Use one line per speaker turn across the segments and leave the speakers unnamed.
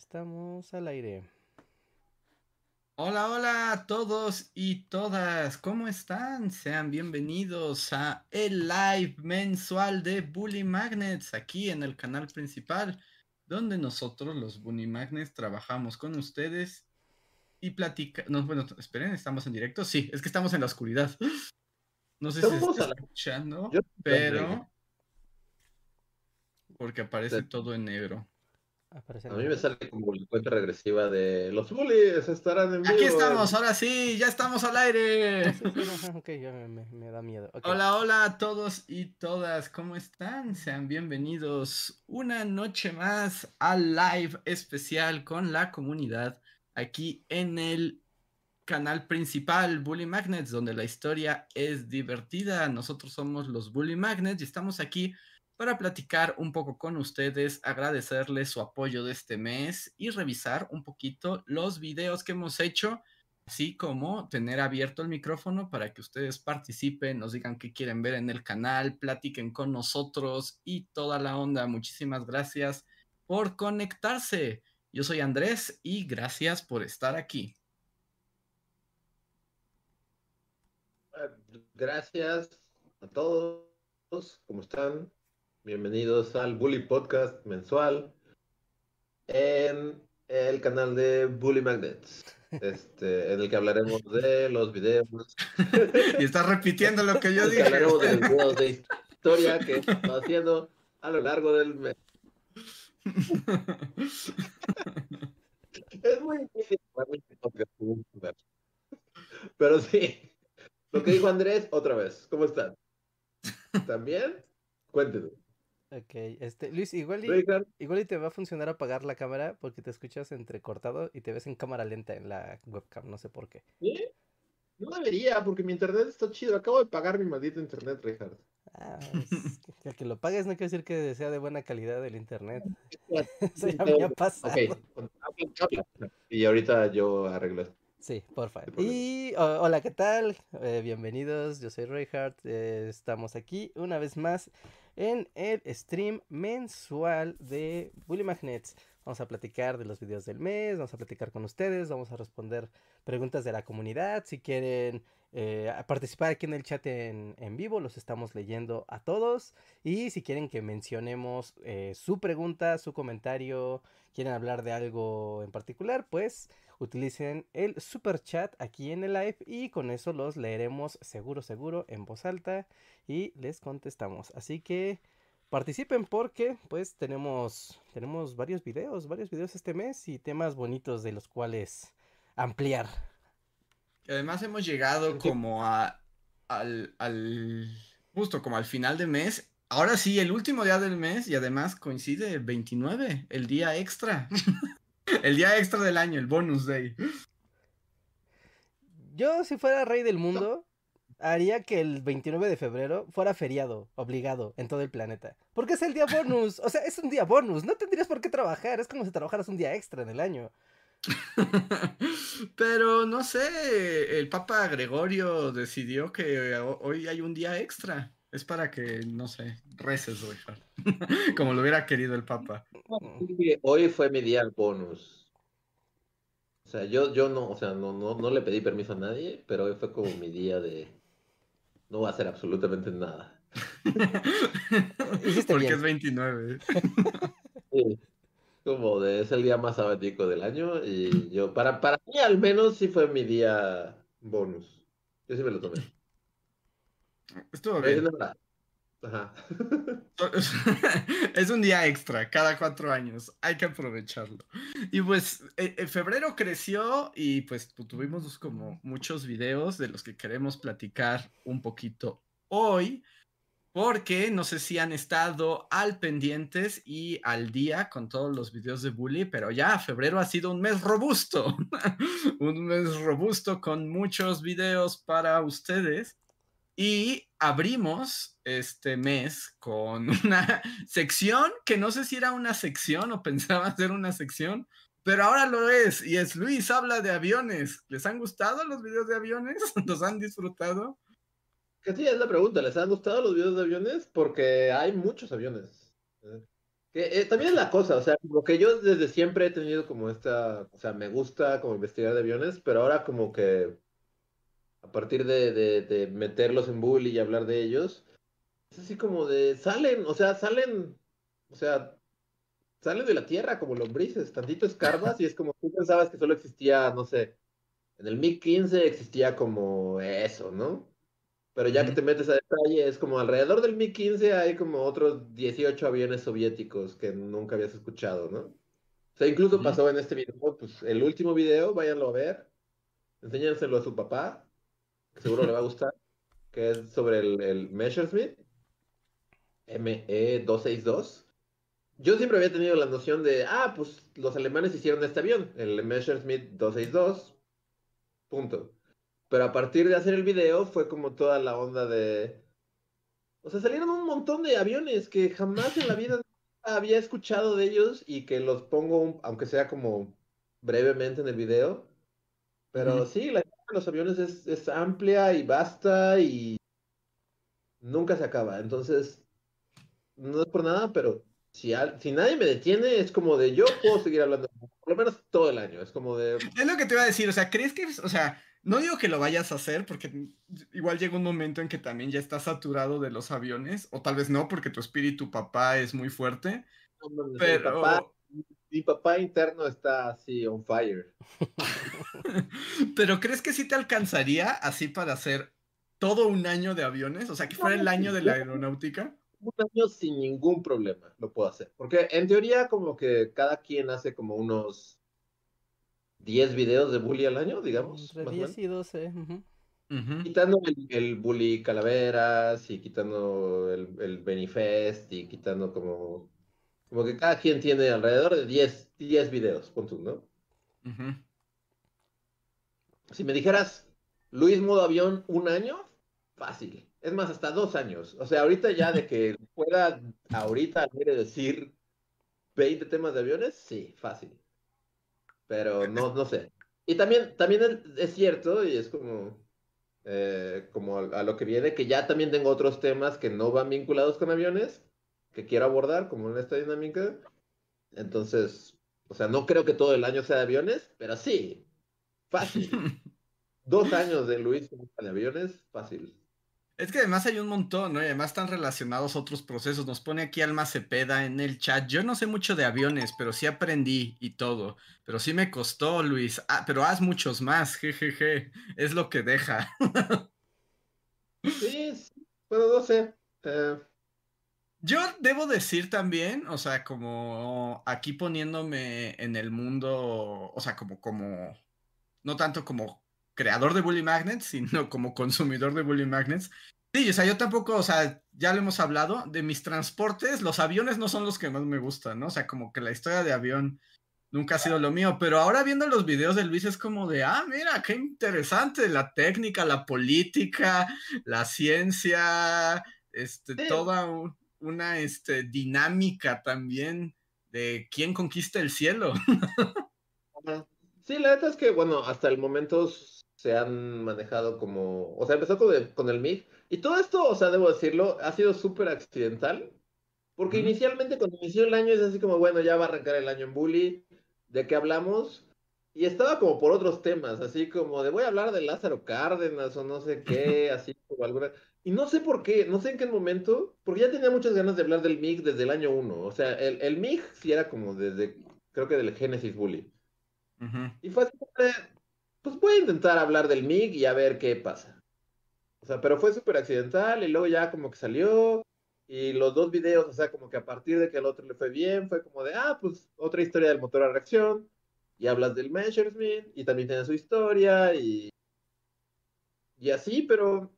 estamos al aire.
Hola, hola a todos y todas, ¿cómo están? Sean bienvenidos a el live mensual de Bully Magnets aquí en el canal principal, donde nosotros los Bully Magnets trabajamos con ustedes y platicamos. No, bueno, esperen, ¿estamos en directo? Sí, es que estamos en la oscuridad. No sé si se está escuchando, pero porque aparece todo en negro.
A mí me sale como la cuenta regresiva de los bullies estarán en vivo.
Aquí estamos, ahora sí, ya estamos al aire.
ok, ya me, da miedo.
Hola, hola a todos y todas, ¿cómo están? Sean bienvenidos una noche más al live especial con la comunidad aquí en el canal principal Bully Magnets, donde la historia es divertida. Nosotros somos los Bully Magnets y estamos aquí para platicar un poco con ustedes, agradecerles su apoyo de este mes y revisar un poquito los videos que hemos hecho, así como tener abierto el micrófono para que ustedes participen, nos digan qué quieren ver en el canal, platiquen con nosotros y toda la onda. Muchísimas gracias por conectarse. Yo soy Andrés y gracias por estar aquí.
Gracias a todos. ¿Cómo están? Bienvenidos al Bully Podcast mensual en el canal de Bully Magnets, este, en el que hablaremos de los videos.
y estás repitiendo lo que yo dije.
Hablaremos de los videos de historia que estamos haciendo a lo largo del mes. es muy difícil Pero sí, lo que dijo Andrés, otra vez. ¿Cómo están? ¿También? Cuéntenos.
Ok, este, Luis, igual y, igual y te va a funcionar apagar la cámara porque te escuchas entrecortado y te ves en cámara lenta en la webcam, no sé por qué.
¿Sí? No debería, porque mi internet está chido. Acabo de pagar mi maldito internet, Richard.
Ah, que, que lo pagues no quiere decir que sea de buena calidad el internet. Eso ya me ha pasado.
Y ahorita yo arreglo esto.
Sí, porfa. Y hola, ¿qué tal? Eh, bienvenidos, yo soy Reinhardt. Eh, estamos aquí una vez más en el stream mensual de Bully Magnets. Vamos a platicar de los videos del mes, vamos a platicar con ustedes, vamos a responder preguntas de la comunidad. Si quieren eh, participar aquí en el chat en, vivo, los estamos leyendo a todos. Y si quieren que mencionemos eh, su pregunta, su comentario, quieren hablar de algo en particular, pues utilicen el super chat aquí en el live y con eso los leeremos seguro, seguro en voz alta y les contestamos. Así que participen porque pues tenemos, tenemos varios videos, varios videos este mes y temas bonitos de los cuales ampliar.
Además hemos llegado como a, al, al, justo como al final de mes. Ahora sí, el último día del mes y además coincide el 29, el día extra. El día extra del año, el bonus day.
Yo, si fuera rey del mundo, haría que el 29 de febrero fuera feriado, obligado, en todo el planeta. Porque es el día bonus. O sea, es un día bonus. No tendrías por qué trabajar. Es como si trabajaras un día extra en el año.
Pero no sé, el Papa Gregorio decidió que hoy hay un día extra. Es para que, no sé, reces, Como lo hubiera querido el Papa.
Hoy fue mi día bonus. O sea, yo, yo no, o sea, no, no, no le pedí permiso a nadie, pero hoy fue como mi día de no voy a hacer absolutamente nada.
Porque es 29.
sí, como de, es el día más sabático del año y yo, para, para mí al menos sí fue mi día bonus. Yo sí me lo tomé.
Estuvo bien. es un día extra, cada cuatro años. Hay que aprovecharlo. Y pues en e, febrero creció y pues tuvimos como muchos videos de los que queremos platicar un poquito hoy. Porque no sé si han estado al pendientes y al día con todos los videos de Bully, pero ya febrero ha sido un mes robusto. un mes robusto con muchos videos para ustedes. Y abrimos este mes con una sección que no sé si era una sección o pensaba ser una sección, pero ahora lo es y es Luis habla de aviones. ¿Les han gustado los videos de aviones? ¿Los han disfrutado?
Que sí, es la pregunta. ¿Les han gustado los videos de aviones? Porque hay muchos aviones. Que, eh, también es la cosa, o sea, como que yo desde siempre he tenido como esta, o sea, me gusta como investigar de aviones, pero ahora como que a partir de, de, de meterlos en bully y hablar de ellos, es así como de, salen, o sea, salen, o sea, salen de la tierra como lombrices, tantito escarbas y es como tú pensabas que solo existía, no sé, en el MiG-15 existía como eso, ¿no? Pero ya que te metes a detalle, es como alrededor del MiG-15 hay como otros 18 aviones soviéticos que nunca habías escuchado, ¿no? O sea, incluso pasó en este video, pues el último video, váyanlo a ver, enséñanselo a su papá, seguro le va a gustar, que es sobre el, el Messerschmitt, ME262. Yo siempre había tenido la noción de, ah, pues los alemanes hicieron este avión, el Messerschmitt 262, punto. Pero a partir de hacer el video fue como toda la onda de... O sea, salieron un montón de aviones que jamás en la vida había escuchado de ellos y que los pongo, aunque sea como brevemente en el video. Pero sí, la de los aviones es, es amplia y vasta y nunca se acaba. Entonces, no es por nada, pero si, si nadie me detiene, es como de yo puedo seguir hablando, por lo menos todo el año. Es como de.
Es lo que te iba a decir, o sea, ¿crees que, o sea, no digo que lo vayas a hacer porque igual llega un momento en que también ya estás saturado de los aviones, o tal vez no, porque tu espíritu papá es muy fuerte. pero...
Mi papá, interno está así on fire.
pero ¿crees que sí te alcanzaría así para hacer todo un año de aviones? O sea, que fuera el año de la aeronáutica.
Un año sin ningún problema lo puedo hacer. Porque en teoría como que cada quien hace como unos 10 videos de bully al año, digamos.
Entre 10 y 12.
Quitando el, bully calaveras y quitando el, el Benifest y quitando como... Como que cada quien tiene alrededor de 10, 10 videos, punto, ¿no? Si me dijeras, Luis Modo Avión, un año, fácil. Es más, hasta dos años. O sea, ahorita ya de que pueda, ahorita quiere decir 20 temas de aviones, sí, fácil pero no, no sé. Y también, también es cierto, y es como, eh, como a, lo que viene, que ya también tengo otros temas que no van vinculados con aviones, que quiero abordar, como en esta dinámica. Entonces, o sea, no creo que todo el año sea de aviones, pero sí, fácil. Dos años de Luis de aviones, fácil.
Es que además hay un montón, ¿no? Y además están relacionados otros procesos. Nos pone aquí Alma Cepeda en el chat. Yo no sé mucho de aviones, pero sí aprendí y todo. Pero sí me costó, Luis. Ah, pero haz muchos más, jejeje. Es lo que deja.
sí, bueno, no sé. Eh.
Yo debo decir también, o sea, como aquí poniéndome en el mundo, o sea, como, como, no tanto como creador de Bully Magnets, sino como consumidor de Bully Magnets. Sí, o sea, yo tampoco, o sea, ya lo hemos hablado, de mis transportes, los aviones no son los que más me gustan, ¿no? O sea, como que la historia de avión nunca ha sido lo mío, pero ahora viendo los videos de Luis es como de, ah, mira, qué interesante, la técnica, la política, la ciencia, este, toda una este, dinámica también de quién conquista el cielo.
Sí, la verdad es que, bueno, hasta el momento se han manejado como, o sea, empezó con el, con el MIG, y todo esto, o sea, debo decirlo, ha sido súper accidental, porque inicialmente cuando inició el año es así como, bueno, ya va a arrancar el año en Bully, ¿de qué hablamos? Y estaba como por otros temas, así como de voy a hablar de Lázaro Cárdenas o no sé qué, así como alguna... Y no sé por qué, no sé en qué momento, porque ya tenía muchas ganas de hablar del MIG desde el año 1, o sea, el, el MIG sí era como desde, creo que del Genesis Bully. Y fue así pues voy a intentar hablar del MIG y a ver qué pasa. O sea, pero fue súper accidental y luego ya como que salió y los dos videos, o sea, como que a partir de que al otro le fue bien, fue como de, ah, pues otra historia del motor a reacción y hablas del Messerschmitt y también tiene su historia y, y así, pero,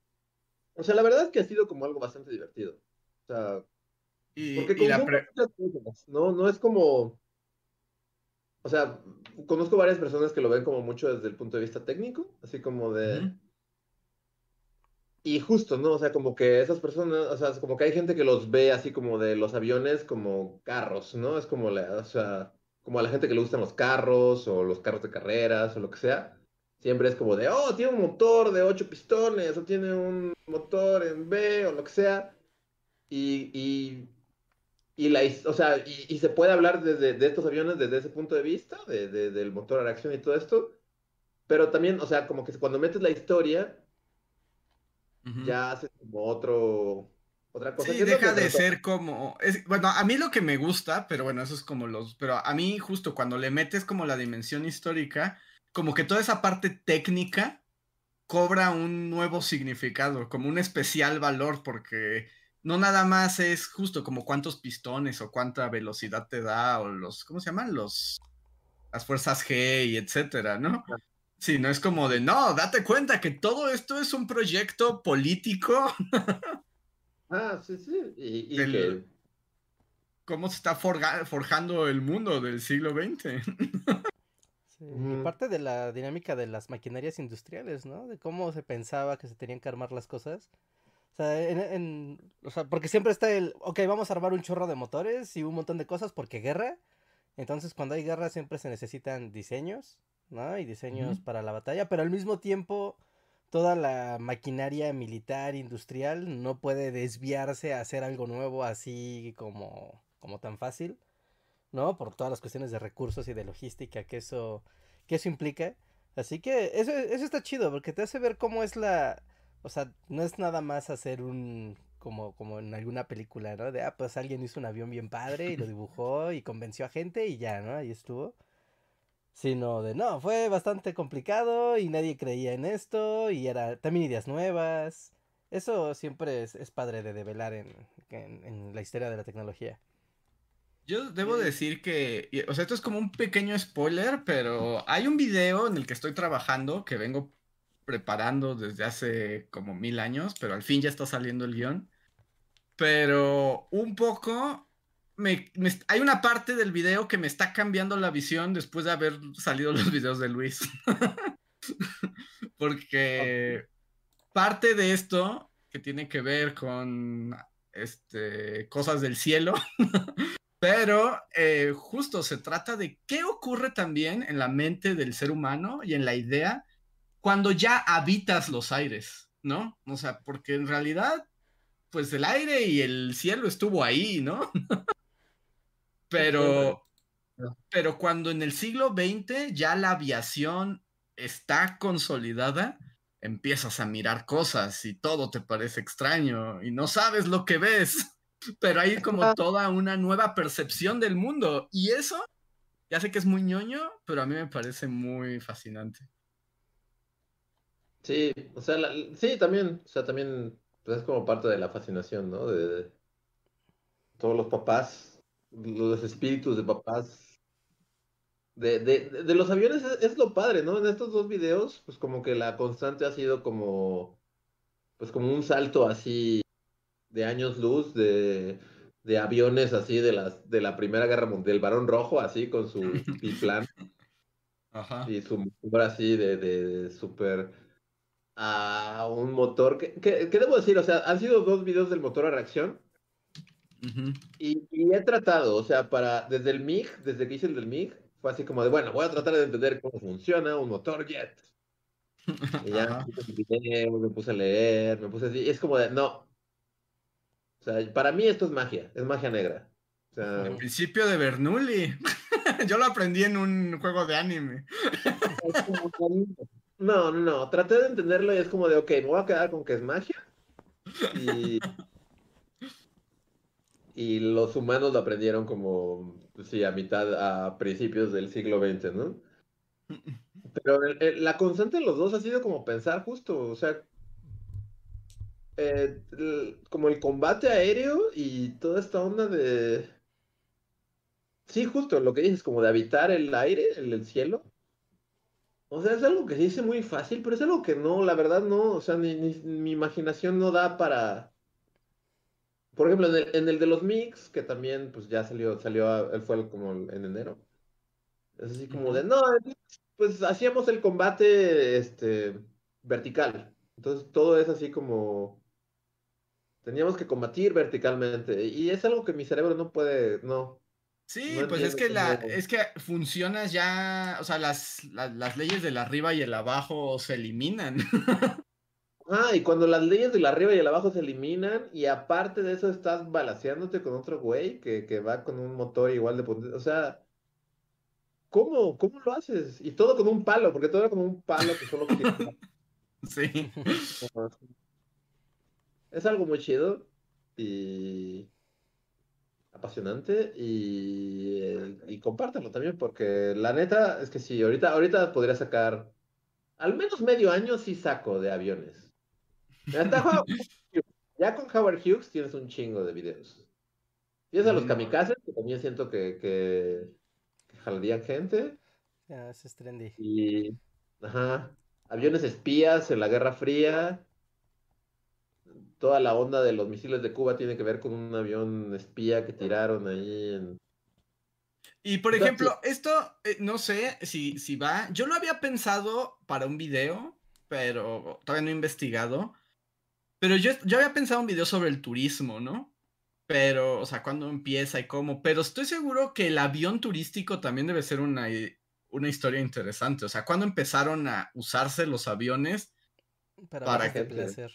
o sea, la verdad es que ha sido como algo bastante divertido. O sea, y, porque ¿no? No es como o sea, conozco varias personas que lo ven como mucho desde el punto de vista técnico, así como de... Y justo, ¿no? O sea, como que esas personas, o sea, como que hay gente que los ve así como de los aviones como carros, ¿no? Es como la, o sea, como a la gente que le gustan los carros o los carros de carreras o lo que sea. Siempre es como de, oh, tiene un motor de ocho pistones o tiene un motor en B o lo que sea. Y, y y la, o sea, y, se puede hablar desde, de estos aviones desde ese punto de vista, de, del motor a reacción y todo esto, pero también, o sea, como que cuando metes la historia, ya hace como otro, otra cosa.
Sí, deja de ser como, es, bueno, a mí lo que me gusta, pero bueno, eso es como los, pero a mí justo cuando le metes como la dimensión histórica, como que toda esa parte técnica cobra un nuevo significado, como un especial valor, porque no nada más es justo como cuántos pistones o cuánta velocidad te da o los, ¿cómo se llaman? Los, las fuerzas G y etcétera, ¿no? Sí, no es como de, no, date cuenta que todo esto es un proyecto político.
ah, sí, sí. Y,
¿Cómo se está forjando el mundo del siglo XX?
sí, y parte de la dinámica de las maquinarias industriales, ¿no? De cómo se pensaba que se tenían que armar las cosas. O sea, en, o sea, porque siempre está el, ok, vamos a armar un chorro de motores y un montón de cosas porque guerra. Entonces, cuando hay guerra siempre se necesitan diseños, ¿no? Y diseños para la batalla, pero al mismo tiempo toda la maquinaria militar, industrial, no puede desviarse a hacer algo nuevo así como, como tan fácil, ¿no? Por todas las cuestiones de recursos y de logística que eso, que eso implica. Así que eso, eso está chido, porque te hace ver cómo es la, o sea, no es nada más hacer un, como, como en alguna película, ¿no? De, ah, pues alguien hizo un avión bien padre y lo dibujó y convenció a gente y ya, ¿no? Ahí estuvo. Sino de, no, fue bastante complicado y nadie creía en esto y era también ideas nuevas. Eso siempre es, padre de develar en, en, la historia de la tecnología.
Yo debo decir que, o sea, esto es como un pequeño spoiler, pero hay un video en el que estoy trabajando que vengo preparando desde hace como mil años, pero al fin ya está saliendo el guion. Pero un poco, me, hay una parte del video que me está cambiando la visión después de haber salido los videos de Luis. Porque parte de esto que tiene que ver con este, cosas del cielo, pero eh, justo se trata de qué ocurre también en la mente del ser humano y en la idea cuando ya habitas los aires, ¿no? O sea, porque en realidad, pues el aire y el cielo estuvo ahí, ¿no? pero, pero cuando en el siglo XX ya la aviación está consolidada, empiezas a mirar cosas y todo te parece extraño y no sabes lo que ves, pero hay como toda una nueva percepción del mundo y eso, ya sé que es muy ñoño, pero a mí me parece muy fascinante.
Sí, o sea, sí, también, o sea, también pues, es como parte de la fascinación, ¿no? De, todos los papás, los espíritus de papás. De, de, de los aviones es, lo padre, ¿no? En estos dos videos, pues como que la constante ha sido como, pues como un salto así de años luz, de, de aviones así de las de la Primera Guerra Mundial, del Barón Rojo, así con su biplan. Ajá. Y su motor así de, de súper a un motor. ¿Qué, debo decir? O sea, han sido dos videos del motor a reacción. y, he tratado, o sea, para desde el MIG, desde que hice el del MIG, fue así como de, bueno, voy a tratar de entender cómo funciona un motor jet. Y ya me puse a leer, me puse así, y es como de, no. O sea, para mí esto es magia, es magia negra. O sea,
el principio de Bernoulli. Yo lo aprendí en un juego de anime.
No, no, no. Traté de entenderlo y es como de, ok, me voy a quedar con que es magia. Y, y los humanos lo aprendieron como, sí, a mitad, a principios del siglo XX, ¿no? Pero la constante de los dos ha sido como pensar justo, o sea, eh, como el combate aéreo y toda esta onda de... Sí, justo lo que dices, como de habitar el aire, el cielo. O sea, es algo que se dice muy fácil, pero es algo que no, la verdad no, o sea, ni, mi imaginación no da para... Por ejemplo, en el, en el de los mix, que también pues ya salió, salió, él fue como en enero. Es así como de, no, pues hacíamos el combate este, vertical. Entonces todo es así como... Teníamos que combatir verticalmente. Y es algo que mi cerebro no puede, no,
Sí, pues es que la, es que funcionas ya, o sea, las, las, leyes del arriba y el abajo se eliminan.
Ah, y cuando las leyes del arriba y el abajo se eliminan, y aparte de eso estás balaseándote con otro güey que, que va con un motor igual de potente. O sea, ¿cómo, ¿cómo lo haces? Y todo con un palo, porque todo era como un palo que solo
Sí.
Es algo muy chido y apasionante y, eh, y compártanlo también porque la neta es que sí, ahorita, ahorita podría sacar al menos medio año sí saco de aviones. Hasta ya con Howard Hughes tienes un chingo de videos. Tienes a los kamikazes, que también siento que, que, que jalarían gente.
Ya, ese es trendy.
Y, ajá, aviones espías en la Guerra Fría. Toda la onda de los misiles de Cuba tiene que ver con un avión espía que tiraron ahí en...
Y por ejemplo, esto, eh, no sé si, si va. Yo lo había pensado para un video, pero todavía no he investigado. Pero yo, yo había pensado un video sobre el turismo, ¿no? Pero, o sea, cuándo empieza y cómo. Pero estoy seguro que el avión turístico también debe ser una, i- una historia interesante. O sea, cuándo empezaron a usarse los aviones.
Para,
Para
que-
placer.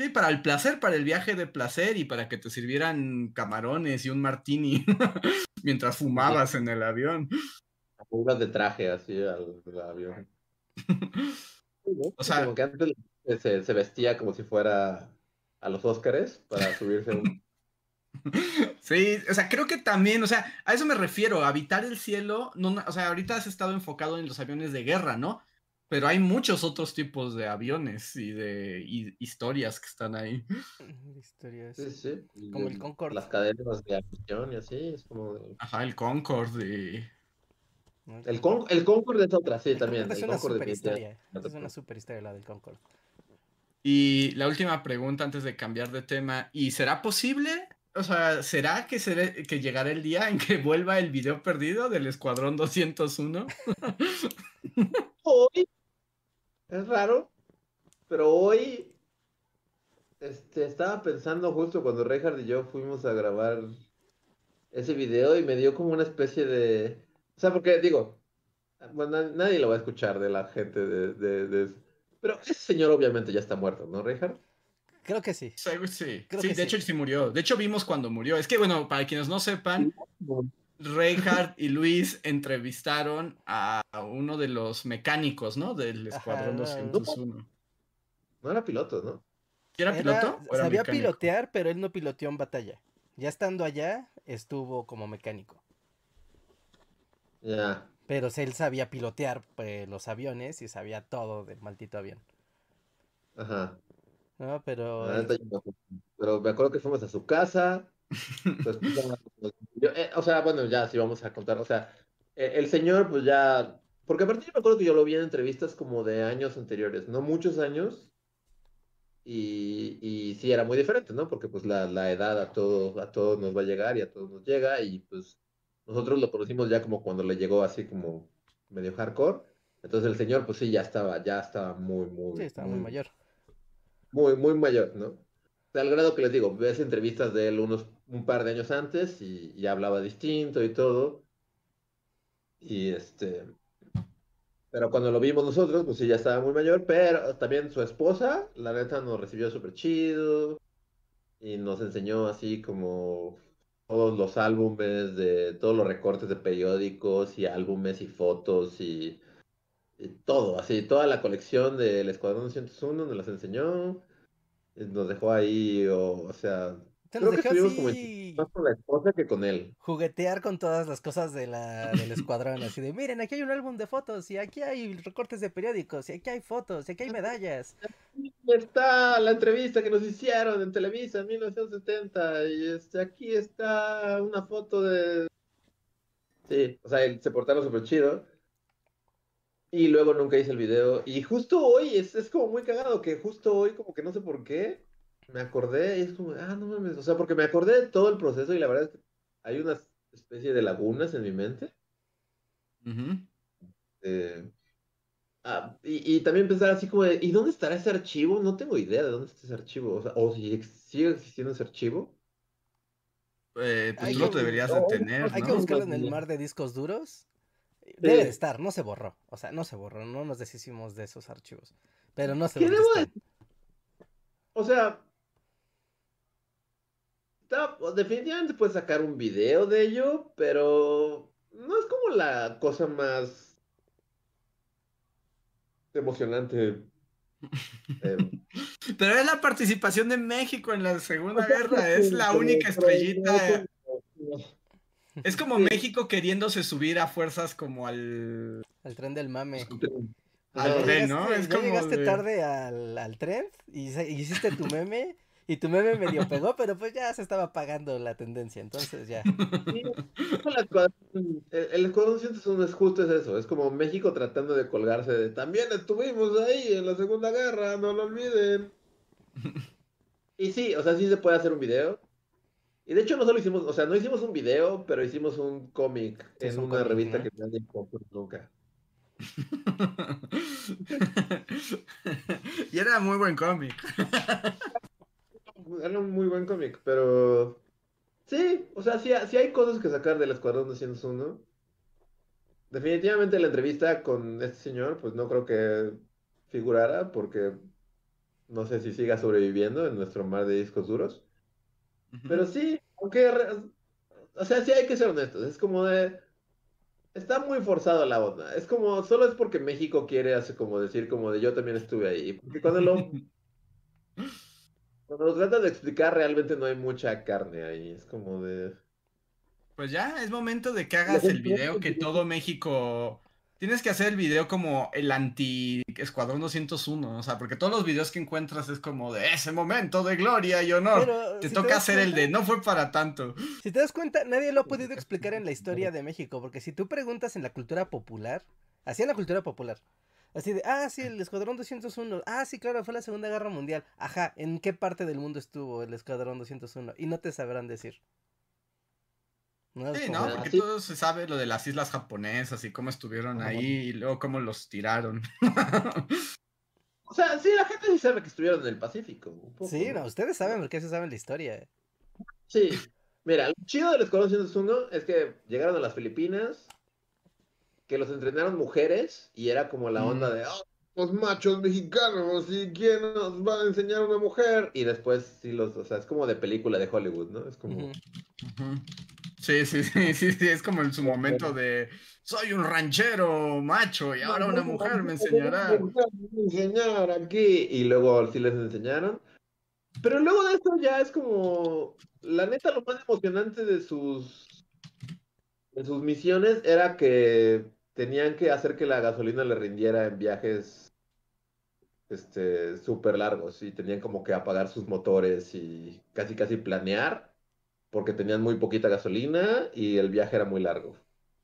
Sí, para el placer, para el viaje de placer y para que te sirvieran camarones y un martini mientras fumabas en el avión.
Ibas de traje así al, al avión.
O sea-
Como que antes se, se vestía como si fuera a los Óscares para subirse un...
Sí, o sea, creo que también, o sea, a eso me refiero, habitar el cielo, no, o sea, ahorita has estado enfocado en los aviones de guerra, ¿no? Pero hay muchos otros tipos de aviones y de y- historias que están ahí.
Historias.
Sí, sí.
Como el
de-
Concorde.
Las cadenas de avión y así, es como... de-
Ajá, el Concorde. y-.
El, Con- el Concorde es otra, sí,
El
también.
Concorde es
el
una
Concorde
super historia. Es una super historia la del Concorde.
Y la última pregunta antes de cambiar de tema, ¿y será posible? O sea, ¿será que, será, que llegará el día en que vuelva el video perdido del Escuadrón 201?
Hoy, es raro, pero hoy este, estaba pensando justo cuando Reinhardt y yo fuimos a grabar ese video y me dio como una especie de... O sea, porque digo, bueno, na- nadie lo va a escuchar de la gente de, de- de- Pero ese señor obviamente ya está muerto, ¿no, Reinhardt?
Creo que sí.
Sí, sí,
Creo
sí
que
de
sí.
hecho sí murió. De hecho vimos cuando murió. Es que bueno, para quienes no sepan, Reinhardt y Luis entrevistaron a uno de los mecánicos, ¿no? Del Escuadrón
Ajá.
201.
No era piloto, ¿no?
¿Era
Era-
piloto? o era
sabía
mecánico?
pilotear, pero él no piloteó en batalla. Ya estando allá, estuvo como mecánico.
Ya.
Pero él sabía pilotear pues, los aviones y sabía todo del maldito avión.
Ajá.
¿no? Pero
fui. Pero me acuerdo que fuimos a su casa. Yo- eh, o sea, bueno, ya sí vamos a contar. O sea, eh, el señor, pues ya. Porque aparte yo me acuerdo que yo lo vi en entrevistas como de años anteriores, no muchos años. Y, y sí, era muy diferente, ¿no? Porque pues la, la edad a todos, a todos nos va a llegar y a todos nos llega. Y pues nosotros lo conocimos ya como cuando le llegó así como medio hardcore. Entonces el señor, pues sí, ya estaba, ya estaba muy, muy,
sí, estaba muy mayor.
muy, muy mayor, ¿no? O sea, al grado que les digo, ves entrevistas de él unos un par de años antes y, y hablaba distinto y todo. Y este. Pero cuando lo vimos nosotros, pues sí, ya estaba muy mayor, pero también su esposa, la neta, nos recibió súper chido y nos enseñó así como todos los álbumes de todos los recortes de periódicos y álbumes y fotos y, y todo, así, toda la colección del Escuadrón 201 nos las enseñó, nos dejó ahí, o, o sea,
Se
creo que estuvimos como más con la esposa que con él.
juguetear con todas las cosas de la, del escuadrón. Así de, miren, aquí hay un álbum de fotos y aquí hay recortes de periódicos y aquí hay fotos y aquí hay medallas.
Aquí está la entrevista que nos hicieron en Televisa en 1970 y este, aquí está una foto de... Sí, o sea, él se portaron súper chido. Y luego nunca hice el video. Y justo hoy es, es como muy cagado que justo hoy como que no sé por qué me acordé y es como, ah, no mames. O sea, porque me acordé de todo el proceso y la verdad es que hay una especie de lagunas en mi mente.
Ujú.
Eh, ah, y, y también pensar así como de, ¿y dónde estará ese archivo? No tengo idea de dónde está ese archivo. O sea, o si ex- sigue existiendo ese archivo.
Eh, pues tú lo deberías de
no,
tener,
Hay que
¿no?
buscarlo en el mar de discos duros. Debe de estar, no se borró. O sea, no se borró, no nos deshicimos de esos archivos. Pero no sé
¿Qué
dónde
debo
están.
o sea, definitivamente puedes sacar un video de ello, pero no es como la cosa más emocionante.
Em. Pero es la participación de México en la Segunda Guerra, es la única estrellita. Es como México queriéndose subir a fuerzas como al...
Al tren del mame.
Al tren, ¿no?
Es como llegaste tarde al, al tren y hiciste tu meme y tu meme medio pegó, pero pues ya se estaba pagando la tendencia, entonces ya.
el Escuadrón 101 es justo es eso, es como México tratando de colgarse de también estuvimos ahí en la Segunda Guerra, no lo olviden. Y sí, o sea, sí se puede hacer un video. Y de hecho no solo hicimos, o sea, no hicimos un video, pero hicimos un cómic en una revista que nadie compró nunca.
y era muy buen cómic
era un muy buen cómic, pero sí, o sea, sí, hay cosas que sacar del Escuadrón 201. Definitivamente la entrevista con este señor, pues no creo que figurara, porque no sé si siga sobreviviendo en nuestro mar de discos duros. Pero sí, aunque, o sea, sí hay que ser honestos, es como de... Está muy forzado la onda. Es como, solo es porque México quiere hacer como decir como de yo también estuve ahí. Porque cuando lo Cuando nos tratan de explicar, realmente no hay mucha carne ahí. Es como de.
Pues ya, es momento de que hagas el video que todo México. Tienes que hacer el video como el anti-Escuadrón 201, o sea, porque todos los videos que encuentras es como de ese momento de gloria y honor. te toca hacer el de no fue para tanto.
Si te das cuenta, nadie lo ha podido explicar en la historia de México, porque si tú preguntas en la cultura popular, así en la cultura popular, Así de, ah, sí, el Escuadrón 201. Ah, sí, claro, fue la Segunda Guerra Mundial. Ajá, ¿en qué parte del mundo estuvo el Escuadrón 201? Y no te sabrán decir.
Sí, no, porque todo se sabe lo de las islas japonesas y cómo estuvieron ahí y luego cómo los tiraron.
o sea, sí, la gente sí sabe que estuvieron en el Pacífico.
Sí, no, ustedes saben porque se saben la historia.
Sí, mira, lo chido del Escuadrón 201 es que llegaron a las Filipinas, que los entrenaron mujeres y era como la onda de, oh, los machos mexicanos y quién nos va a enseñar una mujer. Y después sí los, o sea, es como de película de Hollywood, ¿no? Es como...
Sí, sí, sí, sí, sí, es como en su momento de, soy un ranchero macho y ahora una mujer me enseñará.
Me enseñar aquí y luego sí les enseñaron. Pero luego de esto ya es como, la neta, lo más emocionante de sus, de sus misiones era que tenían que hacer que la gasolina le rindiera en viajes este súper largos y tenían como que apagar sus motores y casi casi planear porque tenían muy poquita gasolina y el viaje era muy largo.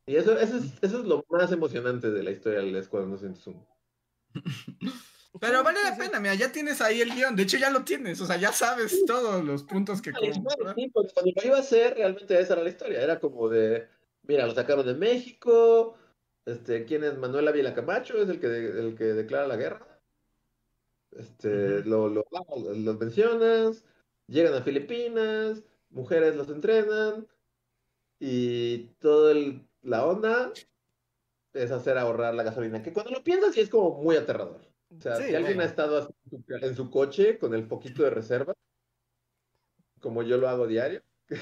Y eso, eso, es, eso es lo más emocionante de la historia del Escuadrón 201.
Pero vale la pena, mira, ya tienes ahí el guion. De hecho, ya lo tienes, o sea, ya sabes todos los puntos que...
cuando lo iba a hacer, realmente esa era la historia. Era como de, mira, lo sacaron de México, este, ¿quién es Manuel Ávila Camacho? Es el que, el que declara la guerra. Este, lo, lo, los mencionas, llegan a Filipinas, mujeres los entrenan y todo el, la onda es hacer ahorrar la gasolina, que cuando lo piensas sí es como muy aterrador. O sea, si alguien ha estado en su coche con el poquito de reserva, como yo lo hago diario, es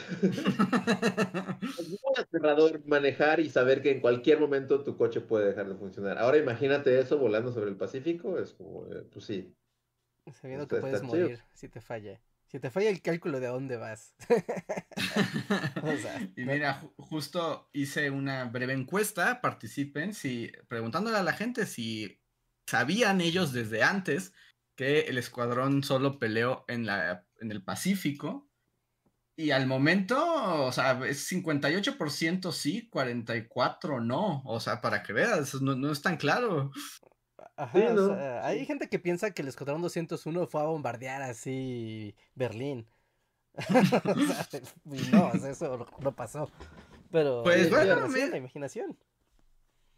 muy aterrador manejar y saber que en cualquier momento tu coche puede dejar de funcionar. Ahora imagínate eso volando sobre el Pacífico, es como, eh, pues sí.
Sabiendo que puedes morir si te falla. Si te falla el cálculo de a dónde vas.
y mira, justo hice una breve encuesta, participen, si, preguntándole a la gente si sabían ellos desde antes que el escuadrón solo peleó en, la, en el Pacífico y al momento, o sea, es 58% sí, 44% no. O sea, para que veas, no, es tan claro.
Ajá, hay gente que piensa que el Escuadrón 201 fue a bombardear así Berlín. no, eso no pasó. Pero
pues bueno,
la imaginación.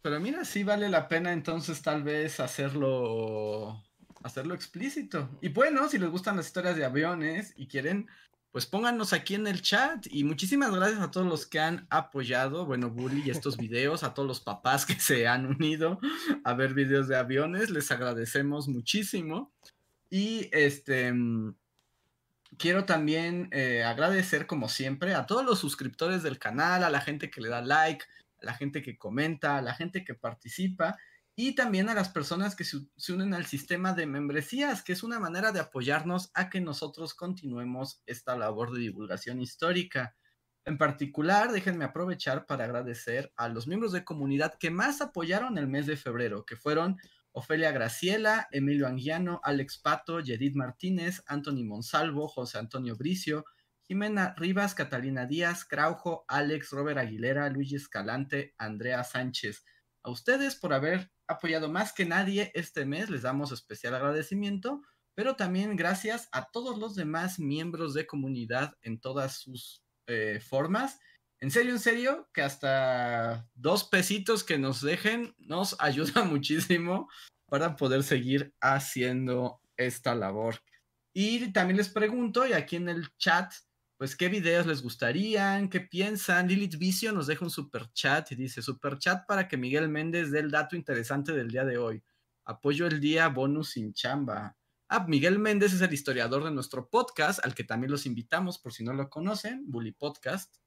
Pero mira, sí vale la pena entonces tal vez hacerlo hacerlo explícito. Y bueno, si les gustan las historias de aviones y quieren pues pónganos aquí en el chat y muchísimas gracias a todos los que han apoyado, bueno, Bully y estos videos, a todos los papás que se han unido a ver videos de aviones, les agradecemos muchísimo. Y este, quiero también eh, agradecer, como siempre, a todos los suscriptores del canal, a la gente que le da like, a la gente que comenta, a la gente que participa y también a las personas que se, unen al sistema de membresías, que es una manera de apoyarnos a que nosotros continuemos esta labor de divulgación histórica. En particular, déjenme aprovechar para agradecer a los miembros de comunidad que más apoyaron el mes de febrero, que fueron Ofelia Graciela, Emilio Anguiano, Alex Pato, Yedith Martínez, Anthony Monsalvo, José Antonio Bricio, Jimena Rivas, Catalina Díaz, Craujo, Alex, Robert Aguilera, Luis Escalante, Andrea Sánchez. A ustedes por haber apoyado más que nadie este mes, les damos especial agradecimiento, pero también gracias a todos los demás miembros de comunidad en todas sus eh, formas. En serio, en serio, que hasta dos pesitos que nos dejen nos ayuda muchísimo para poder seguir haciendo esta labor. Y también les pregunto, y aquí en el chat, pues qué videos les gustarían, qué piensan. Lilith Vicio nos deja un super chat y dice, super chat para que Miguel Méndez dé el dato interesante del día de hoy. Apoyo el día bonus sin chamba. Ah, Miguel Méndez es el historiador de nuestro podcast, al que también los invitamos por si no lo conocen, Bully Podcast.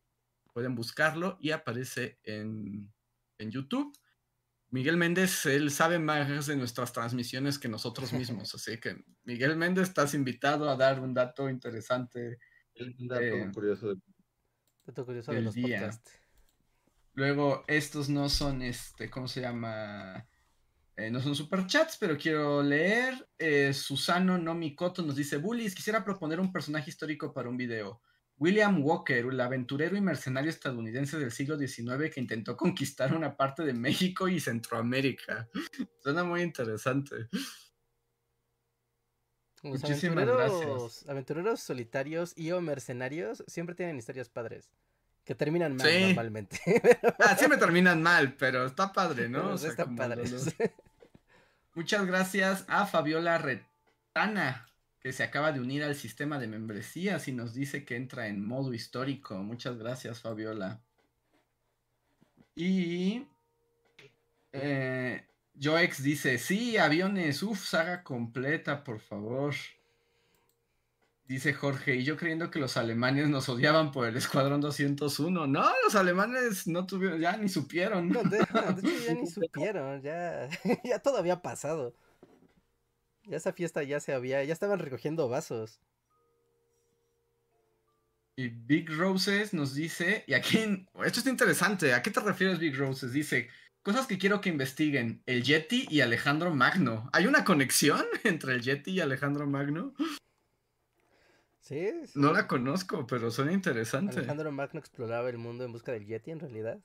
Pueden buscarlo y aparece en, en YouTube. Miguel Méndez, él sabe más de nuestras transmisiones que nosotros mismos, así que Miguel Méndez, estás invitado a dar un dato interesante
un dato eh, curioso.
Dato curioso de los podcasts.
Luego, estos no son, este, ¿cómo se llama? Eh, no son superchats, pero quiero leer. Eh, Susano Nomikoto nos dice: Bullies, quisiera proponer un personaje histórico para un video. William Walker, el aventurero y mercenario estadounidense del siglo XIX que intentó conquistar una parte de México y Centroamérica. Suena muy interesante.
Los aventureros, aventureros solitarios y o mercenarios siempre tienen historias padres. Que terminan mal normalmente.
ah, siempre terminan mal, pero está padre, ¿no?
están padres.
Muchas gracias a Fabiola Retana, que se acaba de unir al sistema de membresías y nos dice que entra en modo histórico. Muchas gracias, Fabiola. Y eh, Joex dice, sí, aviones, uff, saga completa, por favor. Dice Jorge, y yo creyendo que los alemanes nos odiaban por el Escuadrón 201. No, los alemanes no tuvieron, ya ni supieron.
No, de, hecho ya ni supieron, ya, ya todo había pasado. Ya esa fiesta ya se había, ya estaban recogiendo vasos.
Y Big Roses nos dice, y aquí, esto es interesante, ¿a qué te refieres Big Roses? Dice, Cosas que quiero que investiguen. El Yeti y Alejandro Magno. ¿Hay una conexión entre el Yeti y Alejandro Magno?
Sí,
No la conozco, pero suena interesante.
Alejandro Magno exploraba el mundo en busca del Yeti, en realidad.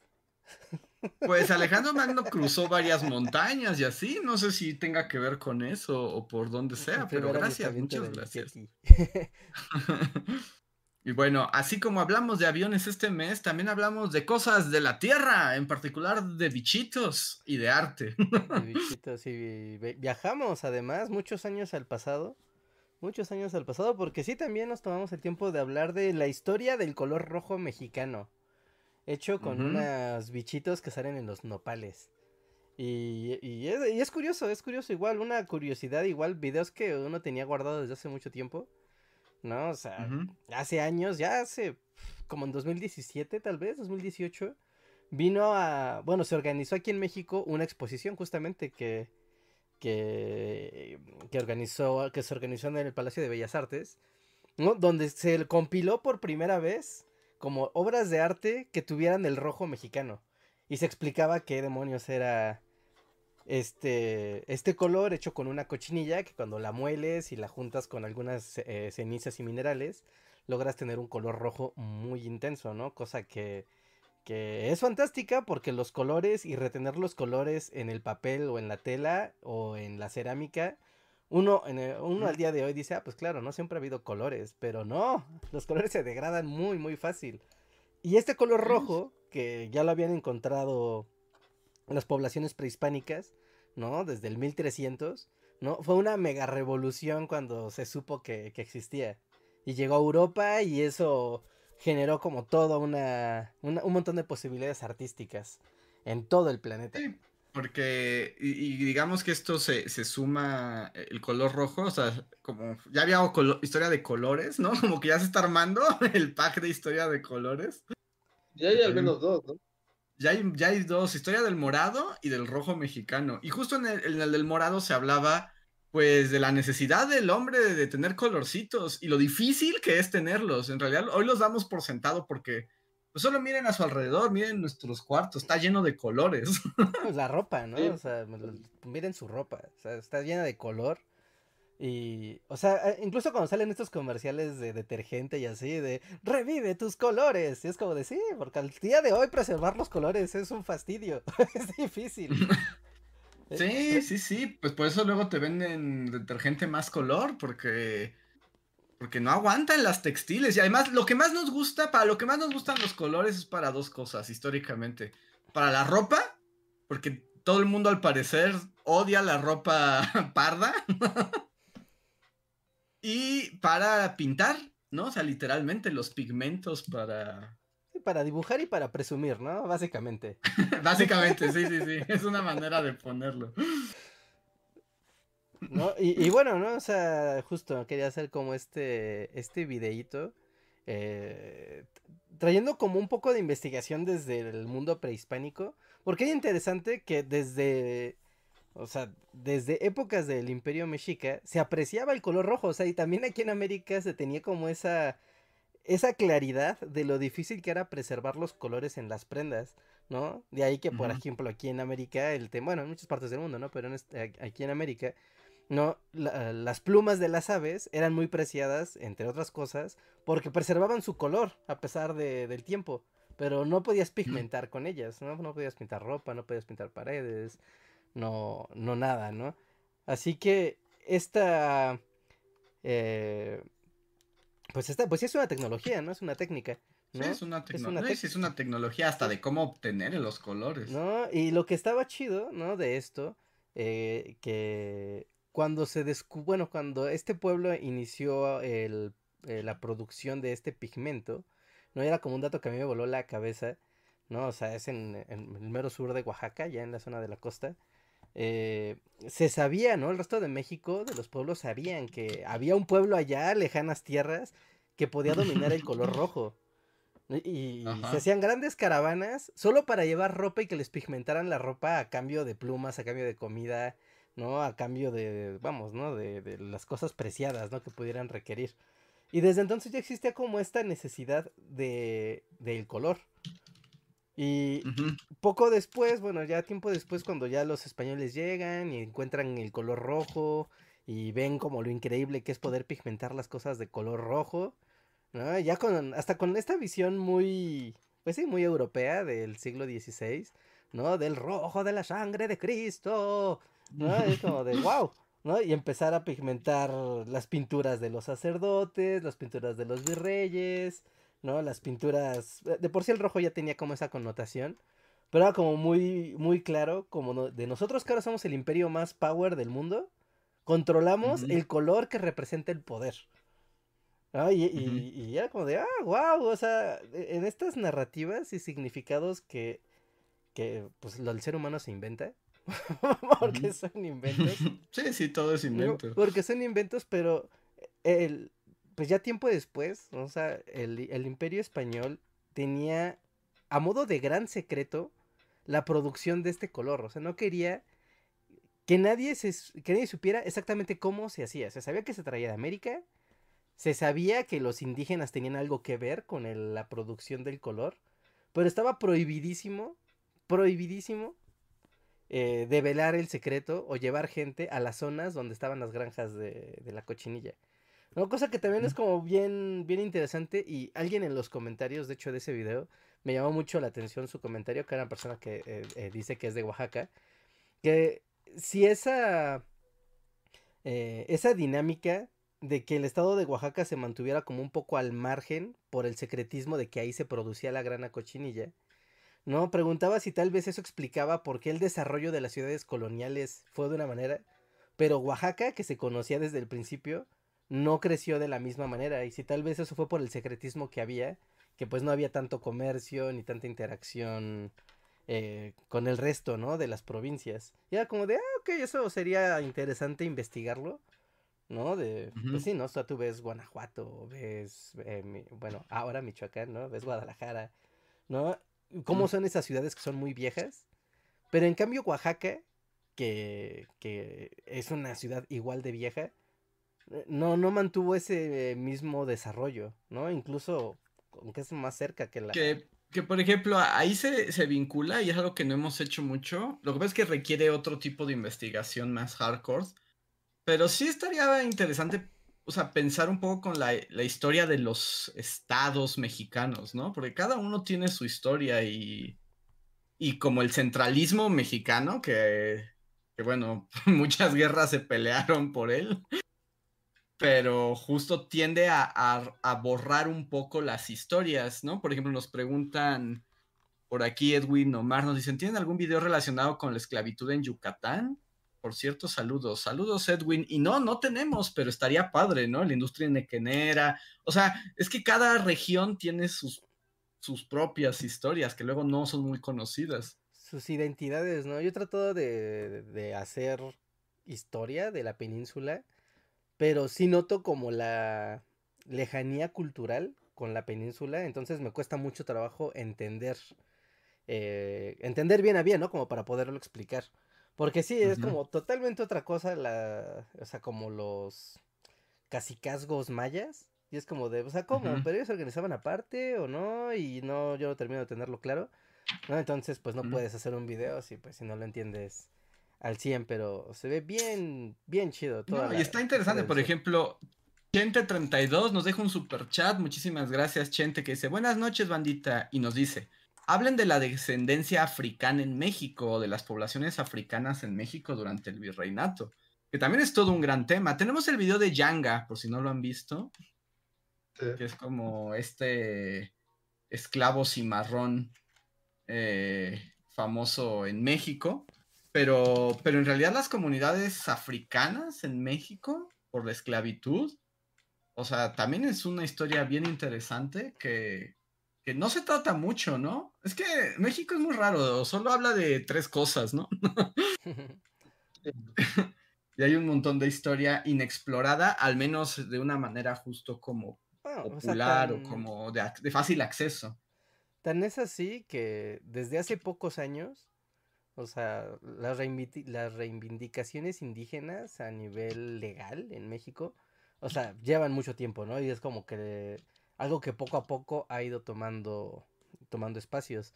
Pues Alejandro Magno cruzó varias montañas y así. No sé si tenga que ver con eso o por donde sea, pero gracias, muchas gracias. Y bueno, así como hablamos de aviones este mes, también hablamos de cosas de la Tierra, en particular de bichitos y de arte.
De bichitos y viajamos además muchos años al pasado. Muchos años al pasado, porque sí también nos tomamos el tiempo de hablar de la historia del color rojo mexicano. Hecho con unos bichitos que salen en los nopales. Y, y, es, y es curioso, es curioso igual, una curiosidad, igual videos que uno tenía guardado desde hace mucho tiempo ¿no? O sea, hace años, ya hace como en 2017 tal vez, 2018, vino a, bueno, se organizó aquí en México una exposición justamente que, que, que organizó, que se organizó en el Palacio de Bellas Artes, ¿no? Donde se compiló por primera vez como obras de arte que tuvieran el rojo mexicano. Y se explicaba qué demonios era este, este color hecho con una cochinilla que cuando la mueles y la juntas con algunas eh, cenizas y minerales, logras tener un color rojo muy intenso, ¿no? Cosa que, que es fantástica porque los colores y retener los colores en el papel o en la tela o en la cerámica, uno, en uno al día de hoy dice, ah, pues claro, no siempre ha habido colores, pero no, los colores se degradan muy, muy fácil. Y este color rojo, que ya lo habían encontrado las poblaciones prehispánicas, ¿no? Desde el 1300, ¿no? Fue una mega revolución cuando se supo que, existía. Y llegó a Europa y eso generó como todo una, un montón de posibilidades artísticas en todo el planeta.
Porque, y, digamos que esto se, se, suma el color rojo, o sea, como ya había historia de colores, ¿no? Como que ya se está armando el pack de historia de colores.
Ya hay al menos dos, ¿no?
Ya hay, ya hay dos, historia del morado y del rojo mexicano. Y justo en el, en el del morado se hablaba, pues, de la necesidad del hombre de tener colorcitos y lo difícil que es tenerlos. En realidad, hoy los damos por sentado porque pues solo miren a su alrededor, miren nuestros cuartos, está lleno de colores.
Pues la ropa, ¿no? O sea, miren su ropa, o sea, está llena de color. Y, o sea, eh, incluso cuando salen estos comerciales de detergente y así, de revive tus colores. Y es como de sí, porque al día de hoy preservar los colores es un fastidio. es difícil.
sí, sí, sí. Pues por eso luego te venden detergente más color, porque porque no aguantan las textiles. Y además, lo que más nos gusta, para lo que más nos gustan los colores es para dos cosas, históricamente. Para la ropa, porque todo el mundo al parecer odia la ropa parda. Y para pintar, ¿no? O sea, literalmente los pigmentos para...
para dibujar y para presumir, ¿no? Básicamente.
Básicamente, sí, sí, sí. Es una manera de ponerlo.
¿no? Y, bueno, ¿no? O sea, justo quería hacer como este, este videíto, eh, trayendo como un poco de investigación desde el mundo prehispánico, porque es interesante que desde, o sea, desde épocas del Imperio Mexica se apreciaba el color rojo, o sea, y también aquí en América se tenía como esa, esa claridad de lo difícil que era preservar los colores en las prendas. ¿no? De ahí que, por ejemplo, aquí en América, el tema, bueno, en muchas partes del mundo, ¿no? Pero en este, aquí en América, ¿no? las plumas de las aves eran muy preciadas, entre otras cosas, porque preservaban su color a pesar de, del tiempo. Pero no podías pigmentar con ellas, ¿no? No podías pintar ropa, no podías pintar paredes, no, no nada, ¿no? Así que esta, eh, pues esta, pues es una tecnología, ¿no? Es una técnica. ¿no?
Sí, es una, tecnología. es una tecnología hasta de cómo obtener los colores.
¿No? Y lo que estaba chido, ¿no? De esto, eh, que cuando se descubrió, bueno, cuando este pueblo inició el, eh, la producción de este pigmento, no era como un dato que a mí me voló la cabeza, ¿no? O sea, es en, el mero sur de Oaxaca, ya en la zona de la costa. Eh, se sabía, ¿no? El resto de México, de los pueblos, sabían que había un pueblo allá, lejanas tierras, que podía dominar el color rojo. Y, se hacían grandes caravanas solo para llevar ropa y que les pigmentaran la ropa a cambio de plumas, a cambio de comida, ¿no? A cambio de, vamos, ¿no? De, de, las cosas preciadas, ¿no? Que pudieran requerir. Y desde entonces ya existía como esta necesidad de, del color. Y poco después, bueno, ya tiempo después, cuando ya los españoles llegan y encuentran el color rojo y ven como lo increíble que es poder pigmentar las cosas de color rojo, ¿no? Ya con, hasta con esta visión muy, pues sí, muy europea del siglo XVI, ¿no? Del rojo de la sangre de Cristo, ¿no? Es como de wow, ¿no? Y empezar a pigmentar las pinturas de los sacerdotes, las pinturas de los virreyes, ¿no? Las pinturas, de por sí el rojo ya tenía como esa connotación, pero era como muy, muy claro, como de nosotros que ahora somos el imperio más power del mundo, controlamos el color que representa el poder. Y, y, era como de, ah, wow, o sea, e, en estas narrativas y significados que, que pues el ser humano se inventa, porque son inventos.
Sí, sí, todo es invento.
Porque son inventos, pero el, pues ya tiempo después, o sea, el, imperio español tenía a modo de gran secreto la producción de este color. O sea, no quería que nadie, se, supiera exactamente cómo se hacía. Se sabía que se traía de América. Se sabía que los indígenas tenían algo que ver con la producción del color. Pero estaba prohibidísimo, prohibidísimo eh, develar el secreto o llevar gente a las zonas donde estaban las granjas de, la cochinilla. ¿No? Cosa que también es como bien, bien interesante y alguien en los comentarios, de hecho, de ese video, me llamó mucho la atención su comentario, que era una persona que eh, eh, dice que es de Oaxaca, que si esa, esa dinámica de que el estado de Oaxaca se mantuviera como un poco al margen por el secretismo de que ahí se producía la grana cochinilla, ¿no? Preguntaba si tal vez eso explicaba por qué el desarrollo de las ciudades coloniales fue de una manera, pero Oaxaca, que se conocía desde el principio, no creció de la misma manera, y si tal vez eso fue por el secretismo que había, que pues no había tanto comercio ni tanta interacción eh, con el resto, ¿no? De las provincias. Y era como de, ah, ok, eso sería interesante investigarlo, ¿no? De, pues sí, ¿no? O sea, tú ves Guanajuato, ves, eh, bueno, ahora Michoacán, ¿no? Ves Guadalajara, ¿no? ¿Cómo son esas ciudades que son muy viejas? Pero en cambio Oaxaca, que, que es una ciudad igual de vieja, no, no mantuvo ese mismo desarrollo, ¿no? Incluso, aunque es más cerca que la...
Que, que por ejemplo, ahí se, se, vincula y es algo que no hemos hecho mucho. Lo que pasa es que requiere otro tipo de investigación más hardcore. Pero sí estaría interesante, o sea, pensar un poco con la, la historia de los estados mexicanos, ¿no? Porque cada uno tiene su historia y, y como el centralismo mexicano, que, que bueno, muchas guerras se pelearon por él pero justo tiende a, borrar un poco las historias, ¿no? Por ejemplo, nos preguntan por aquí Edwin Omar, nos dicen, ¿tienen algún video relacionado con la esclavitud en Yucatán? Por cierto, saludos, saludos Edwin. Y no, no tenemos, pero estaría padre, ¿no? La industria nequenera. O sea, es que cada región tiene sus, propias historias que luego no son muy conocidas.
Sus identidades, ¿no? Yo trato de, de hacer historia de la península pero sí noto como la lejanía cultural con la península, entonces me cuesta mucho trabajo entender, eh, entender bien a bien, ¿no? Como para poderlo explicar. Porque sí, es como totalmente otra cosa, la, o sea, como los casicazgos mayas. Y es como de, o sea, ¿cómo? ¿Pero ellos se organizaban aparte o no? Y no, yo no termino de tenerlo claro. ¿no? Entonces, pues no puedes hacer un video si, pues, si no lo entiendes al 100, pero se ve bien, bien chido.
y está interesante, por ejemplo, Chente32 nos deja un super chat, muchísimas gracias Chente, que dice, buenas noches bandita, y nos dice, hablen de la descendencia africana en México, de las poblaciones africanas en México durante el virreinato, que también es todo un gran tema. Tenemos el video de Yanga, por si no lo han visto, que es como este esclavo cimarrón eh, famoso en México pero, pero en realidad las comunidades africanas en México, por la esclavitud, o sea, también es una historia bien interesante que, que no se trata mucho, ¿no? Es que México es muy raro, solo habla de tres cosas, ¿no? y hay un montón de historia inexplorada, al menos de una manera justo como popular o, como de, de, fácil acceso.
Tan es así que desde hace pocos años o sea, las, las reivindicaciones indígenas a nivel legal en México, o sea, llevan mucho tiempo, ¿no? Y es como que algo que poco a poco ha ido tomando, tomando espacios.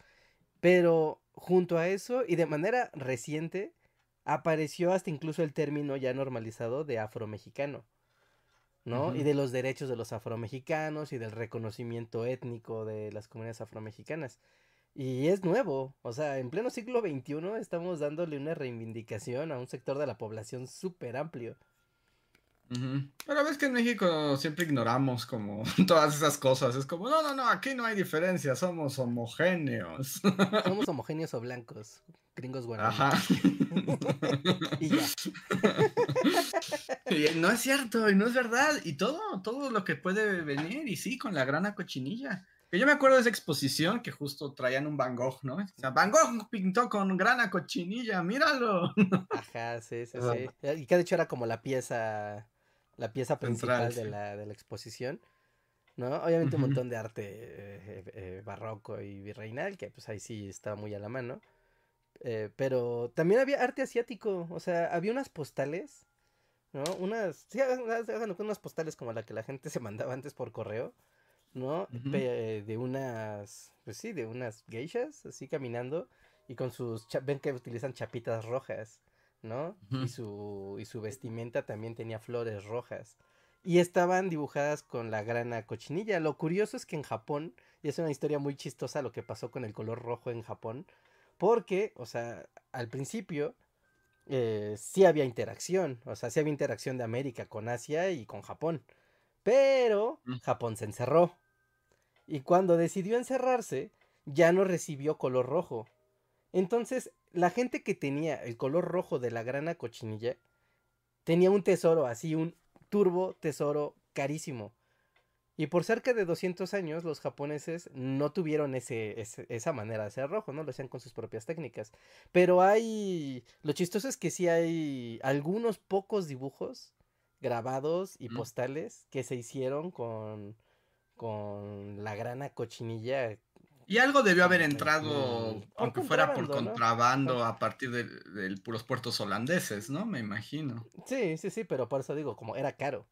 Pero junto a eso, y de manera reciente, apareció hasta incluso el término ya normalizado de afromexicano, ¿no? Y de los derechos de los afromexicanos y del reconocimiento étnico de las comunidades afromexicanas. Y es nuevo, o sea, en pleno siglo XXI estamos dándole una reivindicación a un sector de la población súper amplio.
Pero ves que en México siempre ignoramos como todas esas cosas. Es como, no, no, no, aquí no hay diferencia, somos homogéneos.
Somos homogéneos o blancos, gringos buenos. Ajá.
y ya. y no es cierto, y no es verdad. Y todo, todo lo que puede venir, y sí, con la grana cochinilla. Que yo me acuerdo de esa exposición que justo traían un Van Gogh, ¿no? O sea, Van Gogh pintó con grana cochinilla, míralo.
Ajá, sí, sí, sí. Y que de hecho era como la pieza, la pieza principal de, la, de la exposición. ¿no? Obviamente un montón de arte eh, eh, barroco y virreinal, que pues ahí sí estaba muy a la mano. Eh, pero también había arte asiático, o sea, había unas postales, ¿no? Unas, sí, unas postales como la que la gente se mandaba antes por correo, ¿no? de unas, pues sí, de unas geishas, así caminando, y con sus, ven que utilizan chapitas rojas, ¿no? y, su, y su vestimenta también tenía flores rojas. Y estaban dibujadas con la grana cochinilla. Lo curioso es que en Japón, y es una historia muy chistosa lo que pasó con el color rojo en Japón, porque, o sea, al principio eh, sí había interacción, o sea, sí había interacción de América con Asia y con Japón. Pero. Japón se encerró. Y cuando decidió encerrarse, ya no recibió color rojo. Entonces, la gente que tenía el color rojo de la grana cochinilla tenía un tesoro así, un turbo tesoro carísimo. Y por cerca de 200 años los japoneses no tuvieron ese, esa manera de hacer rojo, ¿no? Lo hacían con sus propias técnicas. Pero hay... Lo chistoso es que sí hay algunos pocos dibujos grabados y postales que se hicieron con, con la grana cochinilla.
Y algo debió haber entrado, aunque fuera por contrabando, a partir de, los puertos holandeses, ¿no? Me imagino.
Sí, sí, sí, pero por eso digo, como era caro.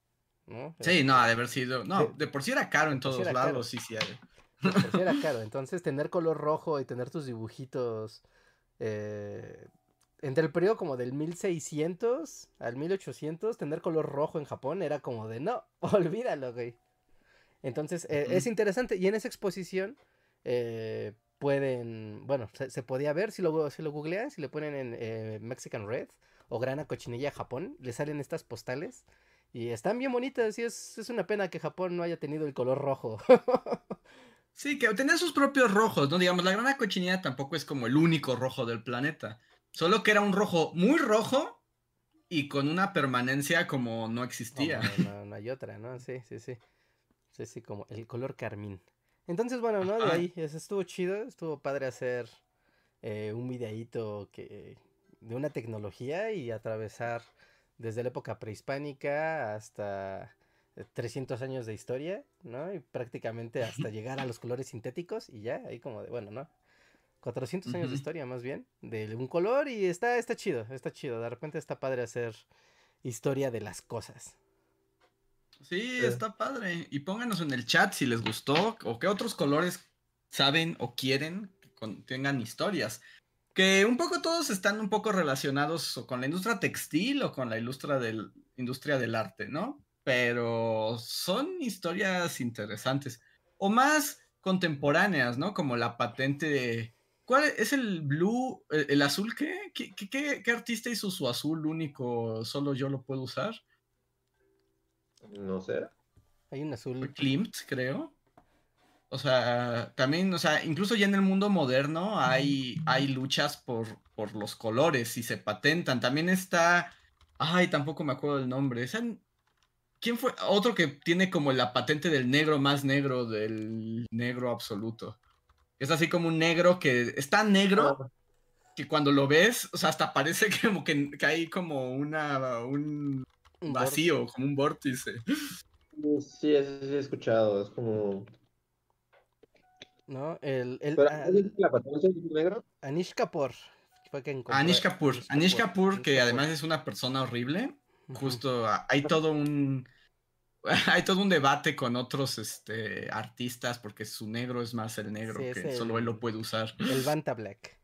¿no?
Sí, no, ha de haber sido. No, de, por sí era caro en todos lados, sí, sí.
De por sí era caro. Entonces, tener color rojo y tener tus dibujitos. Eh, entre el periodo como del 1600 al 1800, tener color rojo en Japón era como de no, olvídalo, güey. Entonces, eh, es interesante. Y en esa exposición eh, pueden, bueno, se, podía ver, si lo, si lo googlean, si le ponen en Mexican Red o Grana Cochinilla Japón, le salen estas postales y están bien bonitas y es, es una pena que Japón no haya tenido el color rojo.
sí, que tenía sus propios rojos, ¿no? Digamos, la grana cochinilla tampoco es como el único rojo del planeta. Solo que era un rojo muy rojo y con una permanencia como no existía.
No, no, hay otra, ¿no? Sí, sí, sí. Sí, sí, como el color carmín. Entonces, bueno, ¿no? De ahí, estuvo chido, estuvo padre hacer eh, un videíto que, de una tecnología y atravesar desde la época prehispánica hasta 300 eh, años de historia, ¿no? Y prácticamente hasta llegar a los colores sintéticos y ya, ahí como de, bueno, ¿no? 400 años de historia más bien, de un color y está, está chido, está chido, de repente está padre hacer historia de las cosas.
Sí, está padre. Y pónganos en el chat si les gustó o qué otros colores saben o quieren que contengan historias que un poco todos están un poco relacionados o con la industria textil o con la industria del, industria del arte, ¿no? Pero son historias interesantes o más contemporáneas, ¿no? Como la patente de... ¿Cuál es el blue, el, azul qué? ¿Qué, qué? qué artista hizo su azul único? Solo yo lo puedo usar.
No sé.
Hay un azul.
Klimt, creo. O sea, también, o sea, incluso ya en el mundo moderno hay, hay luchas por, por los colores y se patentan. También está. Ay, tampoco me acuerdo del nombre. ¿Quién fue? Otro que tiene como la patente del negro más negro del negro absoluto. Es así como un negro que es tan negro ah. que cuando lo ves, o sea, hasta parece como que, que hay como una un vacío, como un vórtice.
Sí, eso sí he escuchado. Es como
¿no? El, el,
la patente negro?
Anish Kapoor.
Fue Anish Kapoor. Anish Kapoor, que además es una persona horrible. Justo hay todo un hay todo un debate con otros este, artistas porque su negro es más el negro que solo él lo puede usar.
El Banta Black.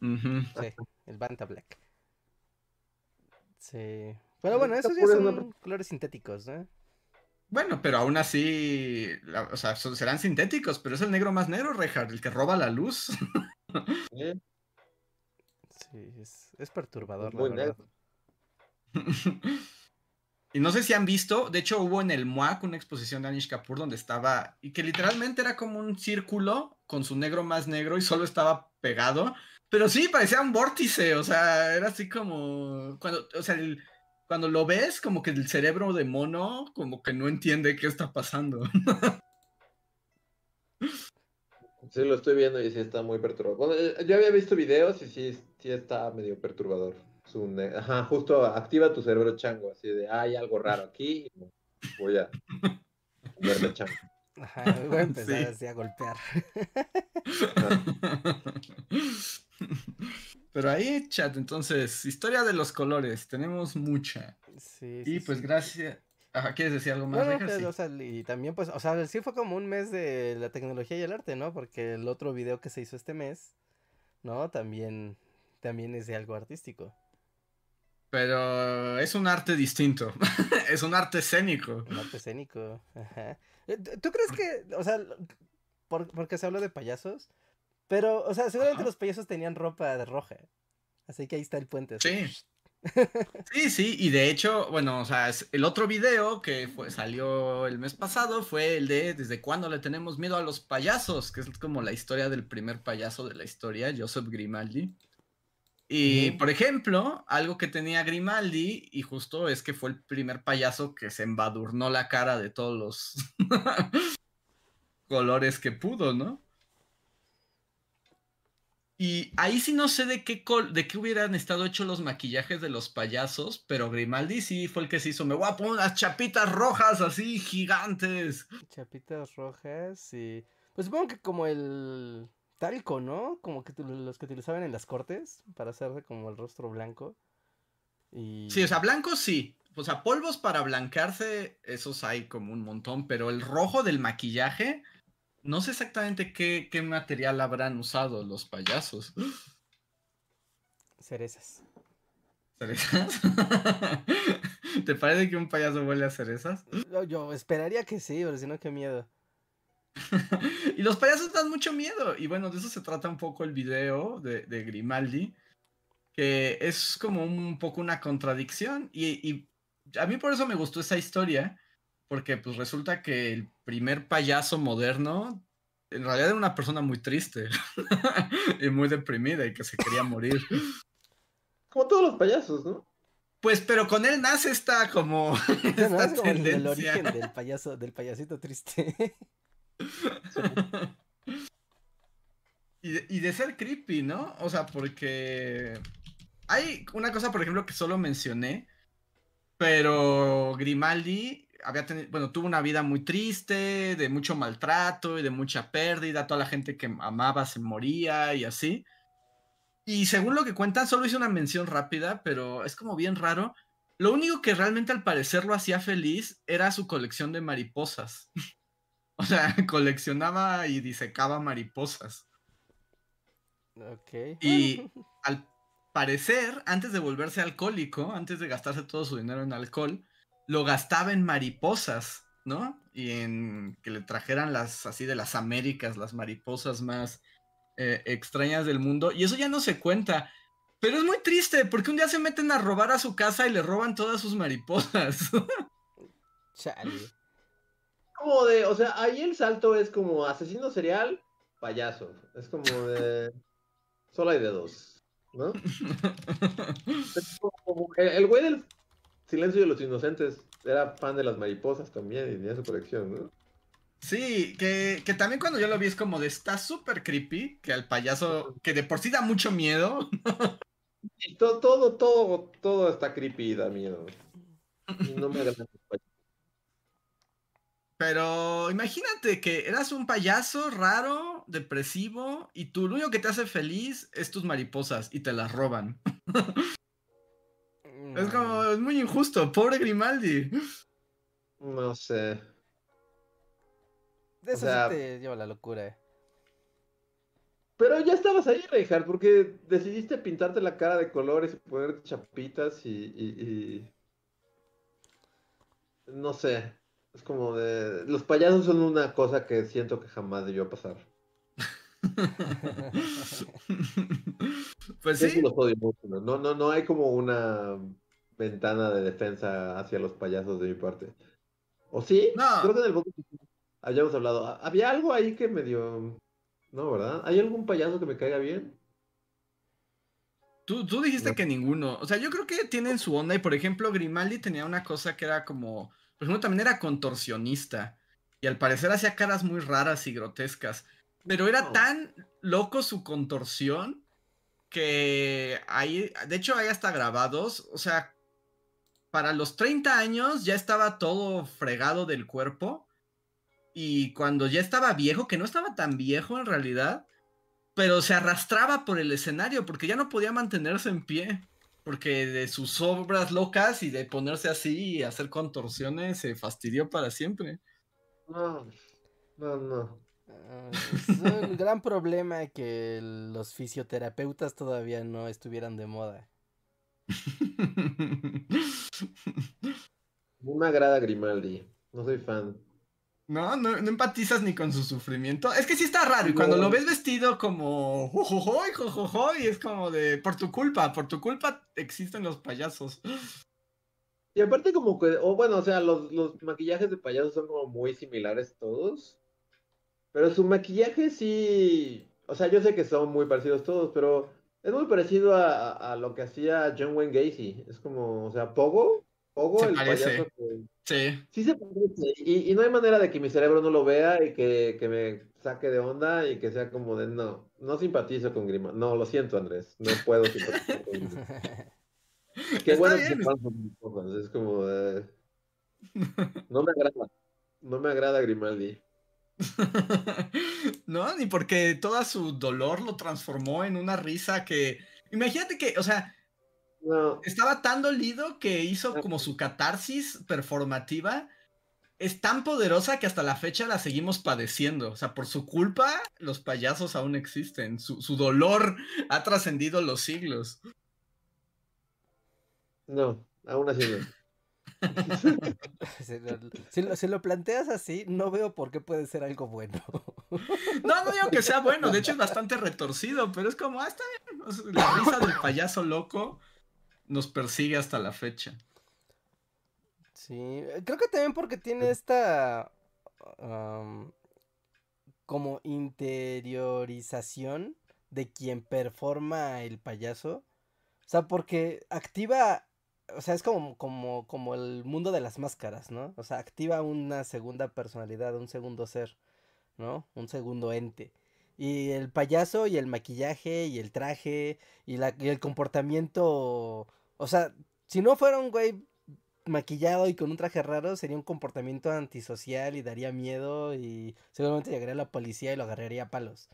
Sí, el Banta Black. Sí. Pero bueno, esos ya son colores sintéticos, ¿no?
Bueno, pero aún así, o sea, serán sintéticos, pero es el negro más negro, Reinhardt, el que roba la luz.
sí, es, perturbador, la verdad.
y no sé si han visto, de hecho hubo en el MUAC una exposición de Anish Kapoor donde estaba, y que literalmente era como un círculo con su negro más negro y solo estaba pegado. Pero sí, parecía un vórtice, o sea, era así como, cuando, o sea, el cuando lo ves, como que el cerebro de mono, como que no entiende qué está pasando.
Sí, lo estoy viendo y sí está muy perturbador. Bueno, eh, yo había visto videos y sí, sí está medio perturbador. Ajá, justo activa tu cerebro chango, así de, hay algo raro aquí, voy a verme chango.
Ajá, voy a empezar así a golpear.
Pero ahí, chat, entonces, historia de los colores, tenemos mucha. Sí, y pues gracias. Ajá, ¿quieres decir algo más?
Pues, y también, pues, o sea, sí fue como un mes de la tecnología y el arte, ¿no? Porque el otro video que se hizo este mes, ¿no? También, también es de algo artístico.
Pero es un arte distinto. es un arte escénico.
Un arte escénico. Ajá. Eh, ¿Tú crees que, o sea, porque se habla de payasos? Pero, o sea, seguramente los payasos tenían ropa de roja. Así que ahí está el puente.
Sí. sí, sí, y de hecho, bueno, o sea, el otro video que fue, salió el mes pasado fue el de desde cuándo le tenemos miedo a los payasos, que es como la historia del primer payaso de la historia, Joseph Grimaldi. Y, por ejemplo, algo que tenía Grimaldi, y justo es que fue el primer payaso que se embadurnó la cara de todos los colores que pudo, ¿no? Y ahí sí no sé de qué, col- de qué hubieran estado hechos los maquillajes de los payasos, pero Grimaldi sí fue el que se hizo. Me voy a poner unas chapitas rojas así gigantes.
Chapitas rojas y... Pues supongo que como el talco, ¿no? Como que los que utilizaban en las cortes para hacer como el rostro blanco. Y...
Sí, o sea, blancos sí. O sea, polvos para blancarse, esos hay como un montón, pero el rojo del maquillaje, no sé exactamente qué, qué material habrán usado los payasos.
Cerezas.
¿Cerezas? ¿Te parece que un payaso huele a cerezas?
Yo, yo esperaría que sí, pero si no, qué miedo.
Y los payasos dan mucho miedo. Y bueno, de eso se trata un poco el video de, de Grimaldi, que es como un poco una contradicción. Y, y a mí por eso me gustó esa historia, porque pues resulta que el primer payaso moderno en realidad era una persona muy triste y muy deprimida y que se quería morir.
Como todos los payasos, ¿no?
Pues, pero con él nace esta como
No,
esta
es como el, origen del payaso, del payasito triste.
Y y de ser creepy, ¿no? O sea, porque hay una cosa, por ejemplo, que solo mencioné, pero Grimaldi había tenido, bueno, tuvo una vida muy triste, de mucho maltrato y de mucha pérdida, toda la gente que amaba se moría y así. Y según lo que cuentan, solo hice una mención rápida, pero es como bien raro. Lo único que realmente al parecer lo hacía feliz era su colección de mariposas. O sea, coleccionaba y disecaba mariposas.
ok.
Y al parecer, antes de volverse alcohólico, antes de gastarse todo su dinero en alcohol, lo gastaba en mariposas, ¿no? Y en que le trajeran las así de las Américas, las mariposas más eh, extrañas del mundo. Y eso ya no se cuenta. Pero es muy triste, porque un día se meten a robar a su casa y le roban todas sus mariposas.
Chale.
Como de, o sea, ahí el salto es como asesino serial, payaso. Es como de. Solo hay de dos, ¿no? Es como- el, el güey del Silencio de los Inocentes era fan de las mariposas también y tenía su colección, ¿no?
Sí, que, que también cuando yo lo vi es como de está súper creepy, que al payaso, que de por sí da mucho miedo,
Y todo, todo, todo, todo está creepy y da miedo. Y no me.
Pero imagínate que eras un payaso raro, depresivo, y tú lo único que te hace feliz es tus mariposas y te las roban. Es como, es muy injusto, pobre Grimaldi.
No sé.
De eso
o sea-
sí te lleva la locura.
Pero ya estabas ahí, Reinhardt, porque decidiste pintarte la cara de colores y poner chapitas y, y- y- No sé. Es como de... Los payasos son una cosa que siento que jamás debió pasar.
pues
sí
sí,
los odio mucho, ¿no? No, no, no hay como una ventana de defensa hacia los payasos de mi parte. ¿O sí?
No.
Creo que en el podcast habíamos hablado. Ha- Había algo ahí que medio... No, ¿verdad? ¿Hay algún payaso que me caiga bien?
tú, tú dijiste
No.
que ninguno. O sea, yo creo que tienen su onda y por ejemplo Grimaldi tenía una cosa que era como, por ejemplo, también era contorsionista y al parecer hacía caras muy raras y grotescas. Pero era
No.
tan loco su contorsión que hay, de hecho hay hasta grabados, o sea, para los 30 años ya estaba todo fregado del cuerpo y cuando ya estaba viejo, que no estaba tan viejo en realidad, pero se arrastraba por el escenario porque ya no podía mantenerse en pie. Porque de sus obras locas y de ponerse así y hacer contorsiones se fastidió para siempre.
No, no, no.
Ah, Es un gran problema que los fisioterapeutas todavía no estuvieran de moda.
No me agrada Grimaldi. No soy fan.
No, no, no empatizas ni con su sufrimiento. Es que sí está raro. Y cuando
No.
lo ves vestido como jojojoy, jojojoy, es como de por tu culpa, por tu culpa existen los payasos.
Y aparte como que, o bueno, o sea, los, los maquillajes de payasos son como muy similares todos. Pero su maquillaje sí, o sea, yo sé que son muy parecidos todos, pero Es muy parecido a, a- a lo que hacía John Wayne Gacy. Es como, o sea, Pogo, Pogo,
Se
el
parece.
payaso que-
Sí.
Sí se parece. Y, y no hay manera de que mi cerebro no lo vea y que, que me saque de onda y que sea como de, no, no simpatizo con Grima. No, lo siento, Andrés. No puedo simpatizar con Grima. Qué
Está
bueno
bien,
que pasan. Es como, de, no me agrada. No me agrada Grimaldi.
No, ni porque todo su dolor lo transformó en una risa que. Imagínate que, o sea,
No,
estaba tan dolido que hizo como su catarsis performativa. Es tan poderosa que hasta la fecha la seguimos padeciendo. O sea, por su culpa, los payasos aún existen. Su, su dolor ha trascendido los siglos.
no, aún así no.
Si lo, si lo- si lo planteas así, no veo por qué puede ser algo bueno.
No, no digo que sea bueno, de hecho es bastante retorcido, pero es como, ah, está bien. o sea, La risa del payaso loco nos persigue hasta la fecha.
Sí, creo que también porque tiene esta am, como interiorización de quien performa el payaso. O sea, porque activa, o sea, es como, como, como el mundo de las máscaras, ¿no? O sea, activa una segunda personalidad, un segundo ser, ¿no? Un segundo ente. Y el payaso y el maquillaje y el traje y, la, y el comportamiento, o sea, si no fuera un güey maquillado y con un traje raro, sería un comportamiento antisocial y daría miedo y seguramente llegaría la policía y lo agarraría a palos.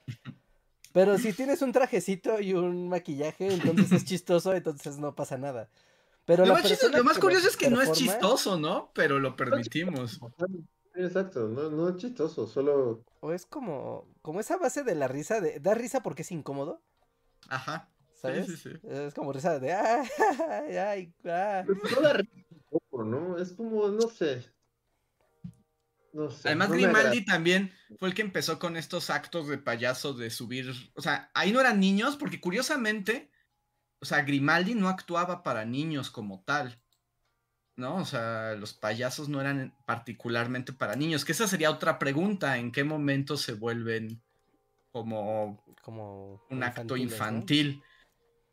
Pero si tienes un trajecito y un maquillaje, entonces es chistoso, entonces no pasa nada. Pero
Lo
la
más, chistoso-
persona
lo más curioso es que no es chistoso, ¿no? Pero lo permitimos.
Sí, Exacto, no, no es chistoso, solo
O es como, como esa base de la risa, de, da risa porque es incómodo,
Ajá.
¿sabes?
sí, sí.
Es como risa de, ay, ay, ah".
no da risa tampoco, ¿no? Es como, no sé. No sé.
Además,
no.
Grimaldi también fue el que empezó con estos actos de payaso de subir. O sea, ahí no eran niños, porque curiosamente, o sea, Grimaldi no actuaba para niños como tal. ¿No? O sea, los payasos no eran particularmente para niños. Que esa sería otra pregunta. ¿En qué momento se vuelven como
como
un acto infantil.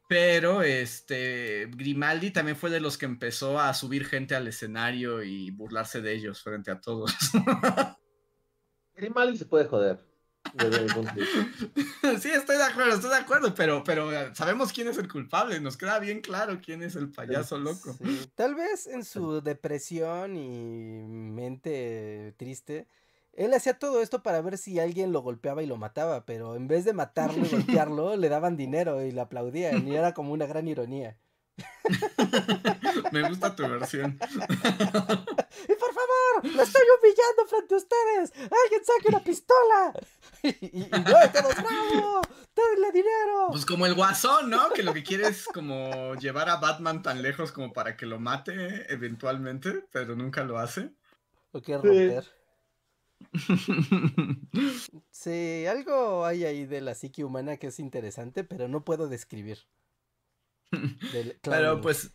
Pero este Grimaldi también fue de los que empezó a subir gente al escenario y burlarse de ellos frente a todos.
Grimaldi se puede joder. Desde mi punto de vista.
sí, estoy de acuerdo, estoy de acuerdo, pero, pero eh, sabemos quién es el culpable, nos queda bien claro quién es el payaso loco.
Sí, Tal vez en su depresión y mente triste, él hacía todo esto para ver si alguien lo golpeaba y lo mataba, pero en vez de matarlo y golpearlo, le daban dinero y le aplaudían, y era como una gran ironía.
Me gusta tu versión.
¡Y por favor! ¡Lo estoy humillando frente a ustedes! ¡Alguien saque una pistola! y, y, y ¡ay, todos bravo! ¡Denle dinero!
Pues como el guasón, ¿no? Que lo que quiere es como llevar a Batman tan lejos como para que lo mate eventualmente, pero nunca lo hace.
Lo quiere romper. Sí, algo hay ahí de la psique humana que es interesante, pero no puedo describir. Del
Pero pues,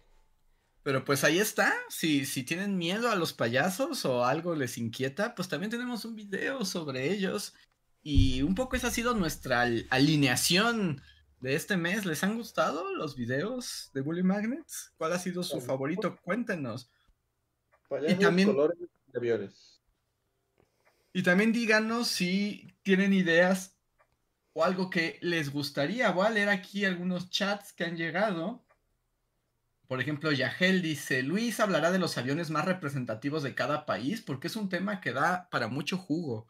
pero pues ahí está. Si, si tienen miedo a los payasos o algo les inquieta, pues también tenemos un video sobre ellos. Y un poco esa ha sido nuestra al- alineación de este mes. ¿Les han gustado los videos de Bully Magnets? ¿Cuál ha sido su favorito? Cuéntenos.
Payasos,
también-
colores y aviones.
Y también díganos si tienen ideas o algo que les gustaría. Voy a leer aquí algunos chats que han llegado. Por ejemplo, Yagel dice, Luis hablará de los aviones más representativos de cada país porque es un tema que da para mucho jugo.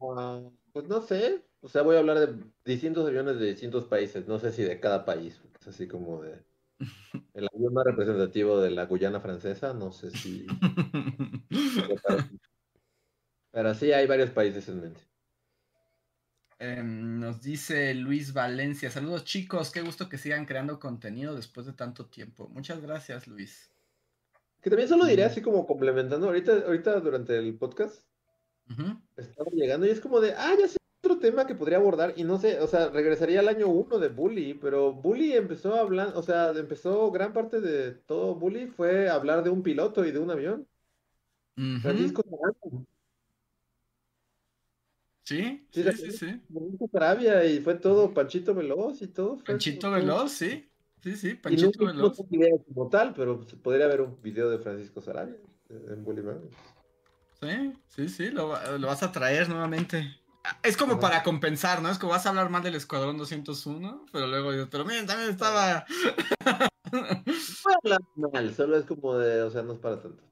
Ah, pues no sé. O sea, voy a hablar de distintos aviones de distintos países. No sé si de cada país. Es así como de. El avión más representativo de la Guyana francesa. No sé si. Pero sí hay varios países en mente.
Em, nos dice Luis Valencia, saludos chicos, qué gusto que sigan creando contenido después de tanto tiempo. Muchas gracias, Luis.
Que también solo diré
Mm.
así como complementando. Ahorita, ahorita durante el podcast estaba llegando y es como de, ah, ya sé otro tema que podría abordar y no sé, o sea, regresaría al año uno de Bully, pero Bully empezó a hablar, o sea, empezó gran parte de todo Bully fue hablar de un piloto y de un avión.
Ujú.
Francisco Naranjo.
Sí,
Sí,
sí, sí, sí.
Francisco Sarabia y fue todo Panchito Veloz y todo. fue
Panchito
todo-
Veloz, sí. Sí, sí,
Y
Panchito
nunca
Veloz.
hicimos un video como tal, pero podría ver un video de Francisco Sarabia eh, en Bolívar.
Sí, sí, sí, lo, va- lo vas a traer nuevamente. Ah, Es como
Ajá.
para compensar, ¿no? Es como vas a hablar mal del Escuadrón 201, pero luego dices, pero miren, también estaba...
No mal, solo es como de, o sea, no es para tanto.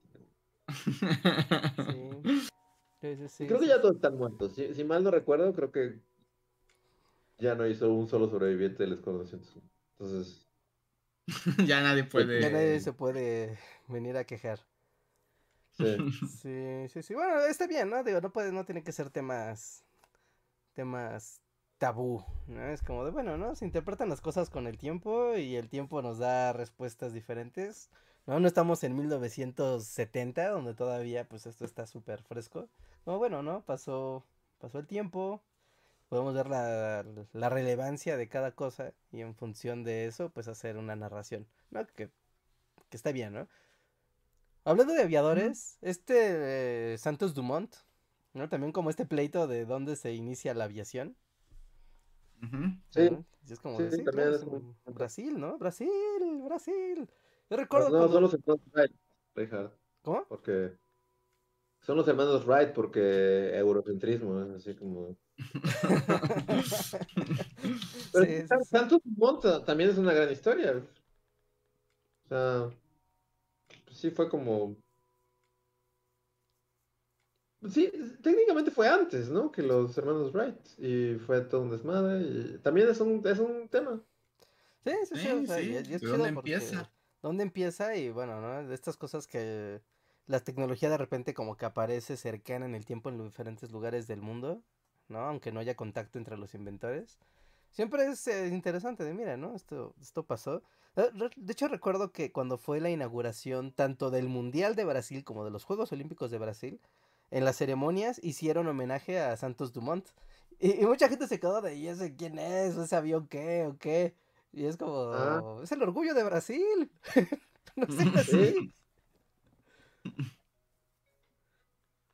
Sí. Sí, sí, sí,
creo que
sí,
ya todos están muertos. Si, si mal no recuerdo, creo que ya no hizo un solo sobreviviente del Escuadrón 201. Entonces,
ya nadie puede...
Ya nadie se puede venir a quejar.
sí.
Sí, sí, sí. Bueno, está bien, ¿no? Digo, no puede, no tiene que ser temas, temas tabú, ¿no? Es como de, bueno, ¿no? Se interpretan las cosas con el tiempo y el tiempo nos da respuestas diferentes. No, no estamos en 1970, donde todavía, pues, esto está súper fresco. No, bueno, ¿no? Pasó, pasó el tiempo, podemos ver la, la relevancia de cada cosa y en función de eso, pues, hacer una narración, ¿no? Que, que está bien, ¿no? Hablando de aviadores, este eh, Santos Dumont, ¿no? También como este pleito de dónde se inicia la aviación.
Ujú.
Sí.
¿no? Y es como
Sí,
de, sí,
también
claro,
es
es
un-
en Brasil, ¿no? Brasil, Brasil. Yo
No,
recuerdo
no,
cuando-
son los hermanos Wright, Richard,
¿Cómo?
porque son los hermanos Wright porque eurocentrismo, es así como... Pero
Sí, sí.
Santos Dumont ta- también es una gran historia. O sea, pues sí fue como... Sí, técnicamente fue antes, ¿no? Que los hermanos Wright. Y fue todo un desmadre. Y también es un, es un tema.
Sí, sí, sí,
Sí,
o sea,
sí,
y- y es
¿de
chido
dónde
porque
empieza?
¿Dónde empieza? Y bueno, ¿no? De estas cosas que la tecnología de repente como que aparece cercana en el tiempo en los diferentes lugares del mundo, ¿no? Aunque no haya contacto entre los inventores. Siempre es eh, interesante de, mira, ¿no? Esto, esto pasó. Eh, De hecho, recuerdo que cuando fue la inauguración tanto del Mundial de Brasil como de los Juegos Olímpicos de Brasil, en las ceremonias hicieron homenaje a Santos Dumont. Y, y mucha gente se quedó de, ¿y ese quién es? ¿Ese avión qué? ¿O qué? Y es como,
Ah.
es el orgullo de Brasil. no sé así.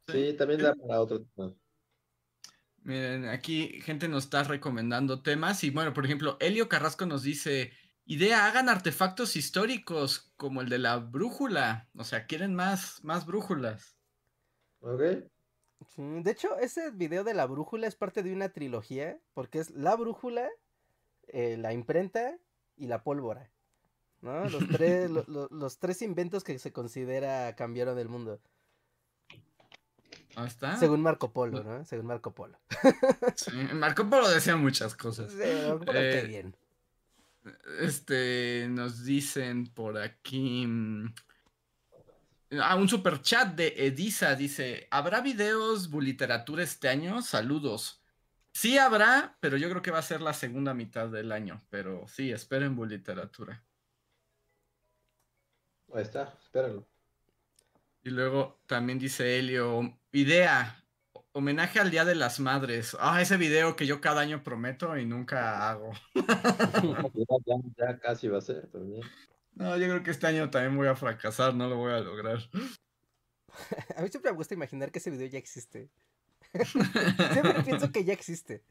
Sí, sí, también da para otro tema.
Miren, aquí gente nos está recomendando temas y bueno, por ejemplo, Elio Carrasco nos dice, idea, hagan artefactos históricos como el de la brújula, o sea, quieren más, más brújulas.
¿Ok?
Sí, De hecho, ese video de la brújula es parte de una trilogía, porque es la brújula, eh, la imprenta y la pólvora. ¿No? Los tres, lo- lo- los tres inventos que se considera cambiaron el mundo.
Está.
Según Marco Polo, ¿no? Según Marco Polo.
Sí, Marco Polo decía muchas cosas.
Sí, Marco Polo, qué
Eh,
bien.
Este, nos dicen por aquí. mm, Ah, un super chat de Edisa dice: ¿Habrá videos buliteratura este año? Saludos. Sí habrá, pero yo creo que va a ser la segunda mitad del año. Pero sí, esperen buliteratura.
Ahí está, espérenlo.
Y luego también dice Helio: Idea, homenaje al Día de las Madres. Ah, ese video que yo cada año prometo y nunca hago.
Ya, ya, ya casi va a ser también.
No, yo creo que este año también voy a fracasar, no lo voy a lograr.
A mí siempre me gusta imaginar que ese video ya existe. Siempre pienso que ya existe.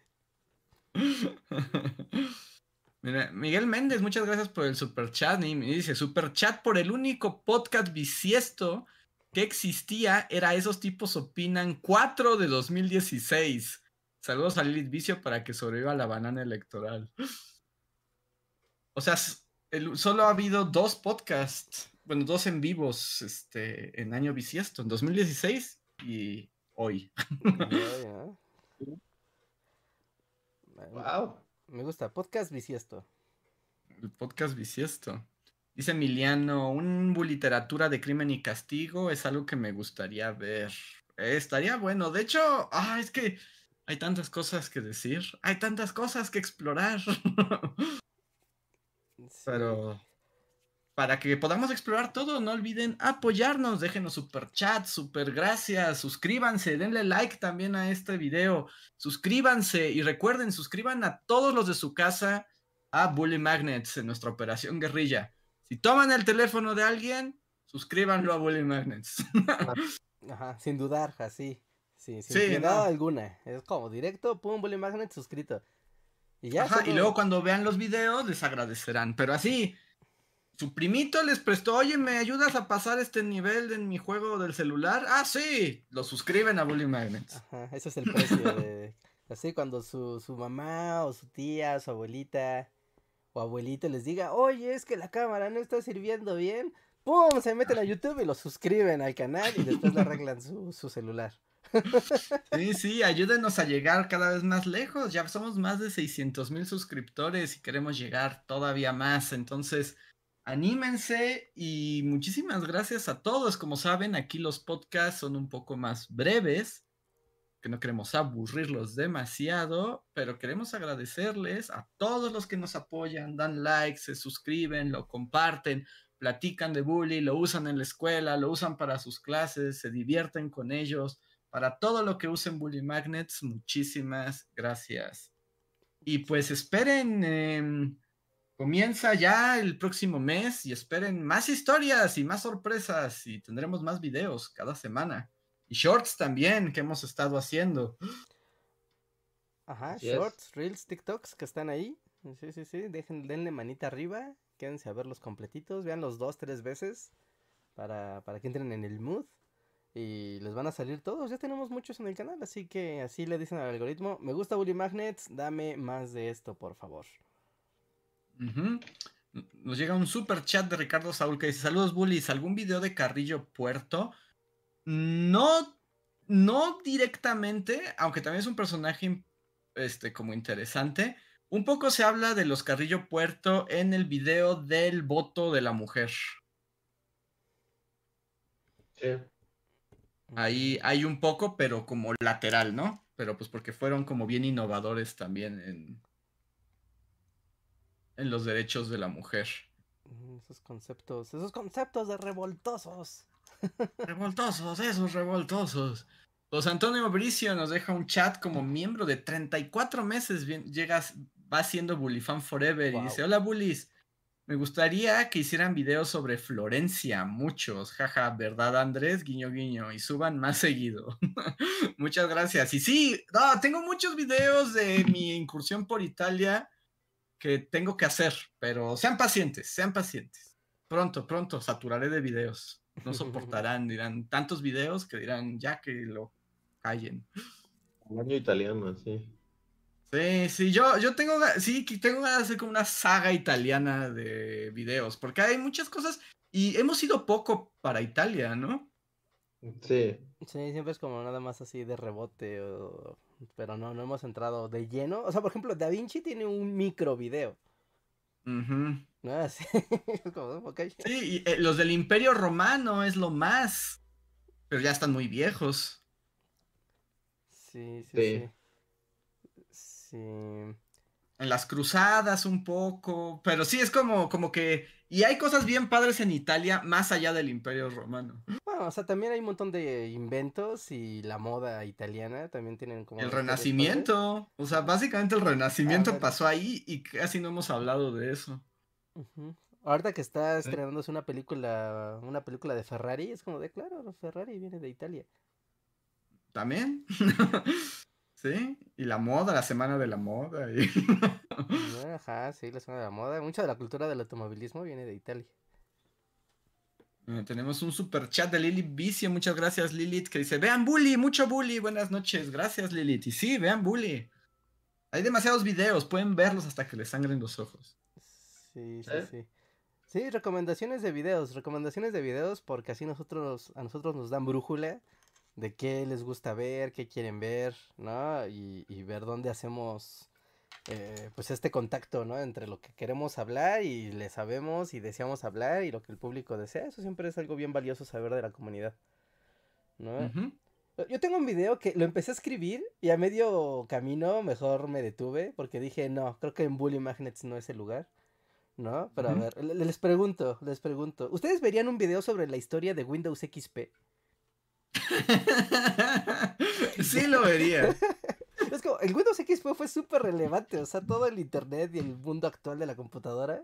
Miguel Méndez, muchas gracias por el super chat. Y me dice, super chat por el único podcast bisiesto que existía era Esos tipos opinan 4 de 2016. Saludos a Lilith Vicio para que sobreviva la banana electoral. O sea, solo ha habido dos podcasts, bueno, dos en vivos este, en año bisiesto, en 2016 y hoy.
Wow.
Me gusta, podcast bisiesto.
El podcast bisiesto. Dice Emiliano, un literatura de crimen y castigo es algo que me gustaría ver. Eh, estaría bueno. De hecho, ah, es que hay tantas cosas que decir. Hay tantas cosas que explorar.
Sí.
Pero para que podamos explorar todo, no olviden apoyarnos. Déjenos super chat, super gracias. Suscríbanse, denle like también a este video. Suscríbanse y recuerden, suscriban a todos los de su casa a Bully Magnets en nuestra operación guerrilla. Si toman el teléfono de alguien, suscríbanlo a Bully Magnets.
Ajá, sin dudar, así. Sí, sin
Sí, no.
alguna. Es como directo, pum, Bully Magnet suscrito. Y ya.
Ajá, y luego cuando vean los videos les agradecerán. Pero así, su primito les prestó, oye, ¿me ayudas a pasar este nivel en mi juego del celular? Ah, sí, lo suscriben a Bully Magnets.
Ajá, ese es el precio de... Así cuando su, su mamá o su tía, su abuelita o abuelito les diga, oye, es que la cámara no está sirviendo bien, ¡pum! Se meten a YouTube y lo suscriben al canal y después le arreglan su, su celular.
Sí, sí, ayúdenos a llegar cada vez más lejos. Ya somos más de 600 mil suscriptores y queremos llegar todavía más. Entonces, anímense y muchísimas gracias a todos. Como saben, aquí los podcasts son un poco más breves, que no queremos aburrirlos demasiado, pero queremos agradecerles a todos los que nos apoyan, dan likes, se suscriben, lo comparten, platican de bully, lo usan en la escuela, lo usan para sus clases, se divierten con ellos. Para todo lo que usen Bully Magnets, muchísimas gracias. Y pues esperen, em, comienza ya el próximo mes y esperen más historias y más sorpresas y tendremos más videos cada semana. Y shorts también que hemos estado haciendo.
Ajá,
Así es.
shorts, reels, TikToks que están ahí. Sí, sí, sí, dejen, denle manita arriba, quédense a ver los completitos, vean los dos, tres veces para, para que entren en el mood. Y les van a salir todos, ya tenemos muchos en el canal, así que así le dicen al algoritmo, me gusta Bully Magnets, dame más de esto, por favor.
Nos llega un super chat de Ricardo Saúl que dice: Saludos, bullies. ¿Algún video de Carrillo Puerto? No, no directamente, aunque también es un personaje este, como interesante. Un poco se habla de los Carrillo Puerto en el video del voto de la mujer.
Sí.
Ahí hay un poco, pero como lateral, ¿no? Pero pues porque fueron como bien innovadores también en, en los derechos de la mujer.
Mm, Esos conceptos, esos conceptos de revoltosos.
Revoltosos, esos revoltosos. José Antonio Bricio nos deja un chat como miembro de 34 meses. Bien, llegas, va siendo Bullyfan Forever y dice: Hola Bullies, me gustaría que hicieran videos sobre Florencia, muchos, jaja, ¿verdad Andrés? Guiño guiño, y suban más seguido. Muchas gracias. Y sí, no, tengo muchos videos de mi incursión por Italia que tengo que hacer, pero sean pacientes, sean pacientes. Pronto, pronto, saturaré de videos. No soportarán, dirán tantos videos que dirán ya que lo callen.
Baño italiano, sí.
Sí, sí, yo, yo tengo, sí, que tengo ganas de hacer como una saga italiana de videos, porque hay muchas cosas y hemos ido poco para Italia, ¿no?
Sí.
Sí, siempre es como nada más así de rebote, o- pero no, no hemos entrado de lleno. O sea, por ejemplo, Da Vinci tiene un micro video, es como, ok.
Sí, y, eh, los del Imperio Romano es lo más, pero ya están muy viejos.
Sí, sí,
Sí.
sí. Sí.
En las cruzadas un poco, pero sí es como, como que, y hay cosas bien padres en Italia más allá del Imperio Romano.
Bueno, o sea, también hay un montón de inventos y la moda italiana también tienen como...
El Renacimiento, o sea, básicamente el Renacimiento
bueno.
pasó ahí y casi no hemos hablado de eso.
Ahorita que está estrenándose una película, una película de Ferrari, es como de, claro, Ferrari viene de Italia.
También. sí, y la moda, la semana de la moda. y-
Ajá, sí, la zona de la moda. Mucha de la cultura del automovilismo viene de Italia.
Eh, tenemos un super chat de Lilith Vicio, muchas gracias Lilith, que dice, vean Bully, mucho Bully, buenas noches, gracias Lilith. Y sí, vean Bully. Hay demasiados videos, pueden verlos hasta que les sangren los ojos.
Sí, sí,
¿Eh?
sí. Sí, recomendaciones de videos, recomendaciones de videos porque así nosotros, a nosotros nos dan brújula de qué les gusta ver, qué quieren ver, ¿no? Y, y ver dónde hacemos eh, pues este contacto, ¿no? Entre lo que queremos hablar y le sabemos y deseamos hablar y lo que el público desea. Eso siempre es algo bien valioso saber de la comunidad, ¿no?
Ujú.
Yo tengo un video que lo empecé a escribir y a medio camino mejor me detuve porque dije, no, creo que en Bully Magnets no es el lugar. ¿No? Pero a
Ujú.
ver, le- les pregunto, les pregunto. ¿Ustedes verían un video sobre la historia de Windows XP?
sí lo vería.
Es como, el Windows XP fue súper relevante, o sea, todo el internet y el mundo actual de la computadora.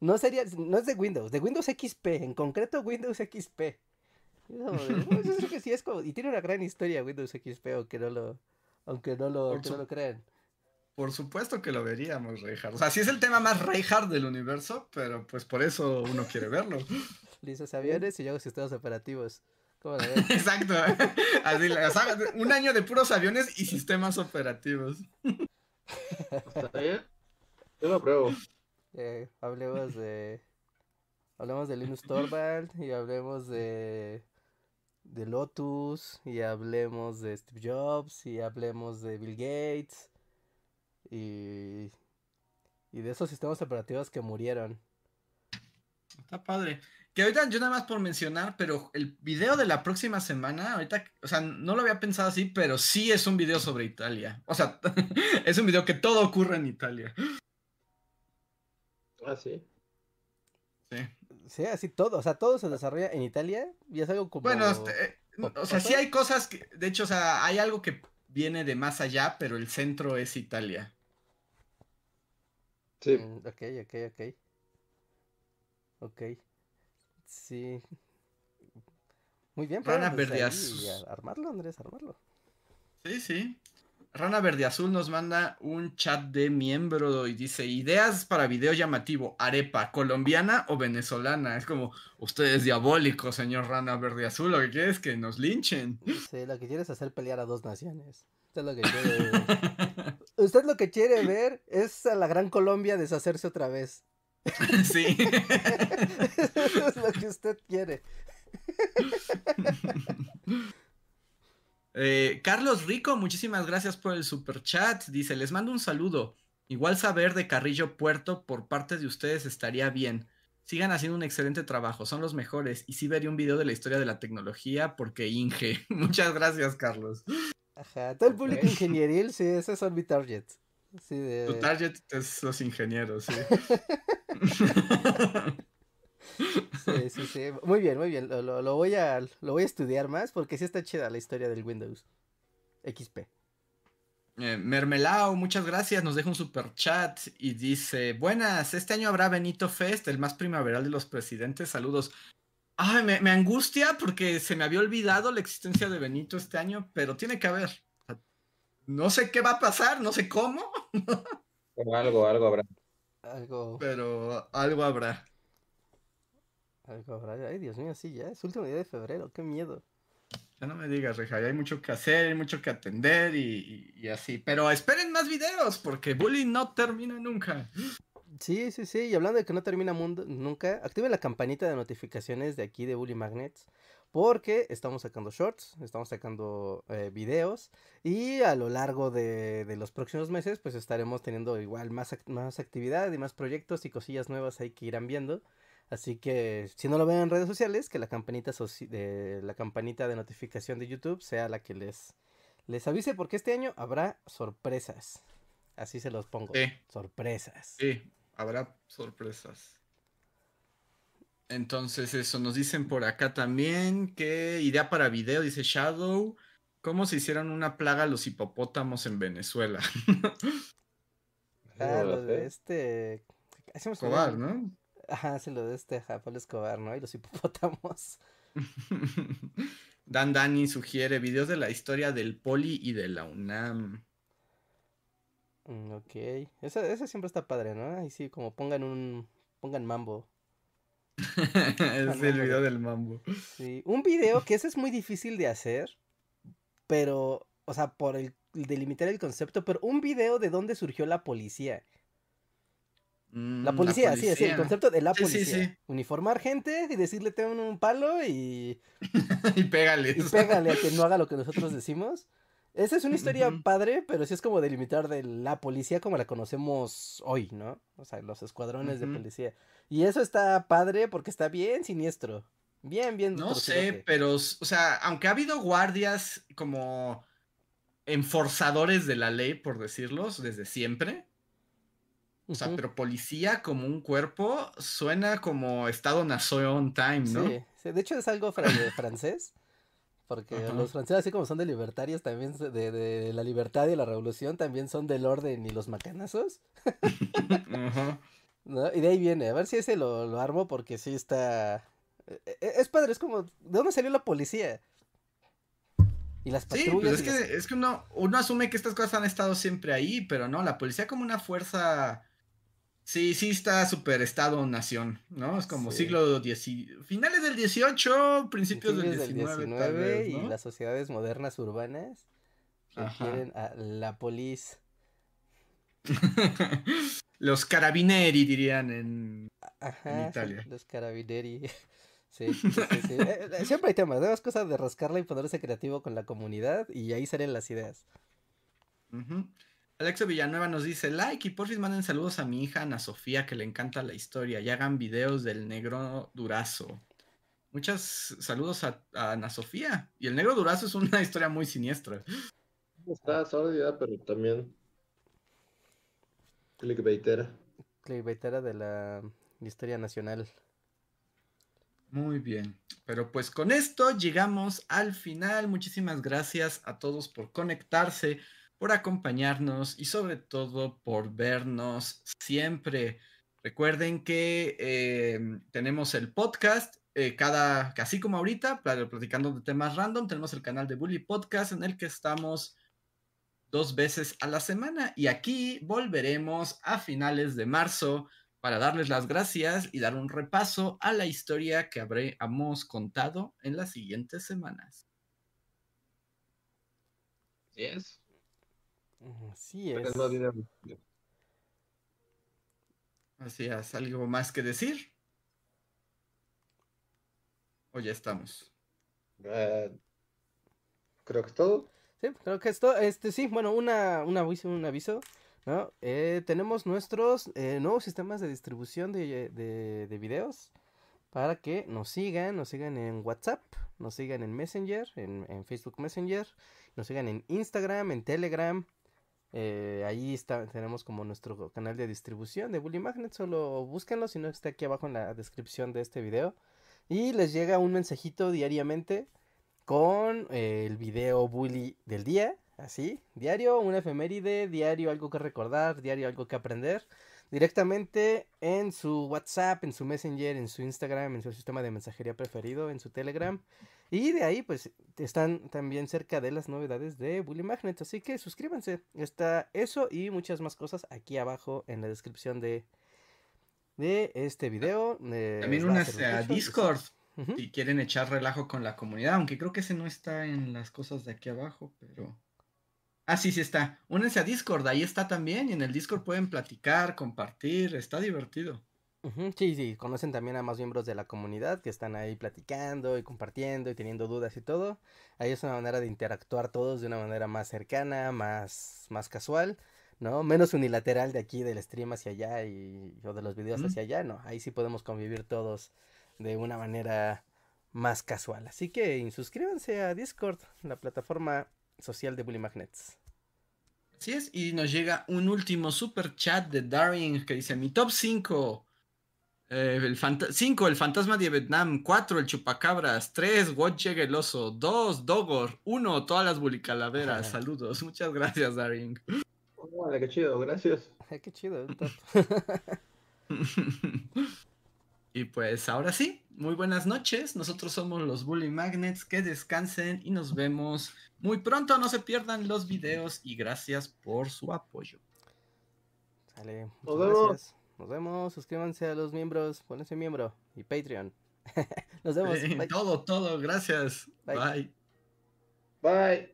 No sería, no es de Windows, de Windows XP, en concreto Windows XP. No, yo creo que sí es como, y tiene una gran historia Windows XP, aunque no lo, aunque no lo, aunque no lo crean.
Por supuesto que lo veríamos, Reinhardt. O sea, sí es el tema más Reinhardt del universo, pero pues por eso uno quiere verlo.
Lisos aviones y hago sistemas operativos.
Exacto. Así, un año de puros aviones y sistemas operativos.
¿Está bien? Yo lo apruebo.
Eh, hablemos de, hablemos de Linus Torvald y hablemos de, de Lotus y hablemos de Steve Jobs y hablemos de Bill Gates y, y de esos sistemas operativos que murieron.
Está padre. Que ahorita yo nada más por mencionar, pero el video de la próxima semana, ahorita, o sea, no lo había pensado así, pero sí es un video sobre Italia. O sea, es un video que todo ocurre en Italia.
Ah, sí.
Sí.
Sí, así todo, o sea, todo se desarrolla en Italia y es algo como...
Bueno, este, eh,
¿O-
o sea, sí hay cosas que, de hecho, o sea, hay algo que viene de más allá, pero el centro es Italia.
Sí.
Mm, ok, ok, ok. Ok. Sí. Muy bien,
Rana
desde
verde azul.
armarlo, Andrés, armarlo.
Sí, sí. Rana Verde Azul nos manda un chat de miembro y dice, ideas para video llamativo, arepa, colombiana o venezolana. Es como, usted es diabólico, señor Rana Verde Azul, lo que quiere es que nos linchen.
Sí, lo que quiere es hacer pelear a dos naciones. Usted lo que quiere Usted lo que quiere ver es a la Gran Colombia deshacerse otra vez.
sí.
Eso es lo que usted quiere.
Eh, Carlos Rico, muchísimas gracias por el super chat. Dice, les mando un saludo. Igual saber de Carrillo Puerto por parte de ustedes estaría bien. Sigan haciendo un excelente trabajo, son los mejores. Y sí veré un video de la historia de la tecnología porque Inge. Muchas gracias, Carlos.
Ajá, todo el público ingenieril, sí, esos son mi target. Sí, de...
Tu target es los ingenieros, sí.
Sí, sí, sí. Muy bien, muy bien. Lo, lo- lo voy a, lo voy a estudiar más porque sí está chida la historia del Windows XP.
Eh, Mermelao, muchas gracias. Nos deja un super chat y dice: Buenas, este año habrá Benito Fest, el más primaveral de los presidentes. Saludos. Ay, me, me angustia porque se me había olvidado la existencia de Benito este año, pero tiene que haber. No sé qué va a pasar, no sé cómo,
O algo, algo habrá.
Algo,
pero algo habrá.
algo habrá. Ay, Dios mío, sí, ya es último día de febrero, qué miedo.
Ya no me digas, Reja, hay mucho que hacer, hay mucho que atender y, y- y así. Pero esperen más videos porque Bully no termina nunca.
Sí, sí, sí. Y hablando de que no termina mundo nunca, active la campanita de notificaciones de aquí de Bully Magnets. Porque estamos sacando shorts, estamos sacando eh, videos. Y a lo largo de, de los próximos meses, pues estaremos teniendo igual más, más actividad y más proyectos y cosillas nuevas ahí que irán viendo. Así que si no lo ven en redes sociales, que la campanita, de, la campanita de notificación de YouTube sea la que les, les avise, porque este año habrá sorpresas. Así se los pongo.
Sí.
Sorpresas.
Sí, habrá sorpresas. Entonces, eso nos dicen por acá también que idea para video, dice Shadow. ¿Cómo se hicieron una plaga los hipopótamos en Venezuela?
Ah,
lo
de este.
Escobar, ¿no?
Ajá, sí, lo de este, ajá, Pablo Escobar, ¿no? Y los hipopótamos.
Dan Dani sugiere videos de la historia del Poli y de la UNAM.
Mm, ok. Ese, ese siempre está padre, ¿no? Ahí sí, como pongan un. Pongan mambo.
es el video del mambo.
Sí. Un video que ese es muy difícil de hacer. Pero. O sea, por el delimitar el concepto. Pero un video de dónde surgió la policía.
Mm,
La policía, sí, sí, el concepto de la
sí,
policía.
sí.
Uniformar gente y decirle ten un palo y.
y pégale.
Y pégale a que no haga lo que nosotros decimos. Esa es una historia padre, pero sí es como delimitar de la policía como la conocemos hoy, ¿no? O sea, los escuadrones de policía. Y eso está padre porque está bien siniestro. Bien, bien.
No sé, pero, o sea, aunque ha habido guardias como enforzadores de la ley, por decirlos, desde siempre. O sea, pero policía como un cuerpo suena como Estado-Nación Time, ¿no?
Sí, sí, de hecho es algo francés. Porque
Ajá.
los franceses, así como son de libertarios, también de, de la libertad y la revolución, también son del orden y los macanazos.
Ajá.
¿no? Y de ahí viene, a ver si ese lo, lo armo porque sí está... E- e- Es padre, es como, ¿de dónde salió la policía? Y las
Sí,
patrullas.
pues es
las-
que, es que uno, uno asume que estas cosas han estado siempre ahí, pero no, la policía como una fuerza, sí, sí está super estado-nación, ¿no? Es como
Sí.
siglo dieci- finales del 18, principios del
principios
19, tal vez,
y
¿no?
las sociedades modernas urbanas
Ajá.
requieren a la polis.
Los carabineri dirían en...
Ajá,
Italia.
los carabinieri. Sí, sí, sí, sí. Eh, eh, Siempre hay temas, es cosa de rascarla y ponerse creativo con la comunidad y ahí salen las ideas.
Ujú. Alexo Villanueva nos dice like y por fin manden saludos a mi hija Ana Sofía que le encanta la historia y hagan videos del negro durazo. Muchos saludos a, a Ana Sofía. Y el negro durazo es una historia muy siniestra.
Está sólida, pero también clickbaitera.
Clickbaitera de la historia nacional.
Muy bien. Pero pues con esto llegamos al final. Muchísimas gracias a todos por conectarse, por acompañarnos y sobre todo por vernos siempre. Recuerden que eh, tenemos el podcast eh, cada, así como ahorita, pl- platicando de temas random, tenemos el canal de Bully Podcast en el que estamos dos veces a la semana y aquí volveremos a finales de marzo para darles las gracias y dar un repaso a la historia que habremos contado en las siguientes semanas.
Así es.
Así es.
Es.
Así es, ¿algo más que decir? O ya estamos.
Eh, creo que es todo.
Sí, creo que esto, este, sí, bueno, una, un aviso, un aviso, ¿no? Eh, tenemos nuestros eh, nuevos sistemas de distribución de, de, de videos para que nos sigan, nos sigan en WhatsApp, nos sigan en Messenger, en, en Facebook Messenger, nos sigan en Instagram, en Telegram. Eh, ahí está, tenemos como nuestro canal de distribución de Bully Magnet, solo búsquenlo, si no está aquí abajo en la descripción de este video. Y les llega un mensajito diariamente con eh, el video bully del día, así, diario, una efeméride, diario algo que recordar, diario algo que aprender, directamente en su WhatsApp, en su Messenger, en su Instagram, en su sistema de mensajería preferido, en su Telegram. Y de ahí pues están también cerca de las novedades de Bully Magnet, así que suscríbanse. Está eso y muchas más cosas aquí abajo en la descripción de, de este video. eh,
También
va a y-
Discord
Ujú.
si quieren echar relajo con la comunidad, aunque creo que ese no está en las cosas de aquí abajo, pero... Ah, sí, sí está. Únanse a Discord, ahí está también, y en el Discord pueden platicar, compartir, está divertido.
Ujú, Sí, sí, conocen también a más miembros de la comunidad que están ahí platicando y compartiendo y teniendo dudas y todo. Ahí es una manera de interactuar todos de una manera más cercana, más, más casual, ¿no? Menos unilateral de aquí del stream hacia allá y o de los videos hacia allá, no. Ahí sí podemos convivir todos de una manera más casual. Así que suscríbanse a Discord, la plataforma social de Bully Magnets.
Así es, y nos llega un último super chat de Daring que dice: Mi top 5. El 5, el fantasma de Vietnam. 4, el chupacabras. 3, Watcheg el oso. 2, Dogor. 1, todas las bulicalaveras. Saludos. Muchas gracias, Daring.
Vale, qué chido, gracias.
Qué chido,
y pues ahora sí, muy buenas noches. Nosotros somos los Bully Magnets. Que descansen y nos vemos muy pronto. No se pierdan los videos y gracias por su apoyo.
Sale, muchas
Nos vemos.
gracias. Nos vemos, suscríbanse a los miembros, pónganse miembro y Patreon. Nos vemos. Bye.
todo, todo. Gracias.
Bye.
Bye.
Bye.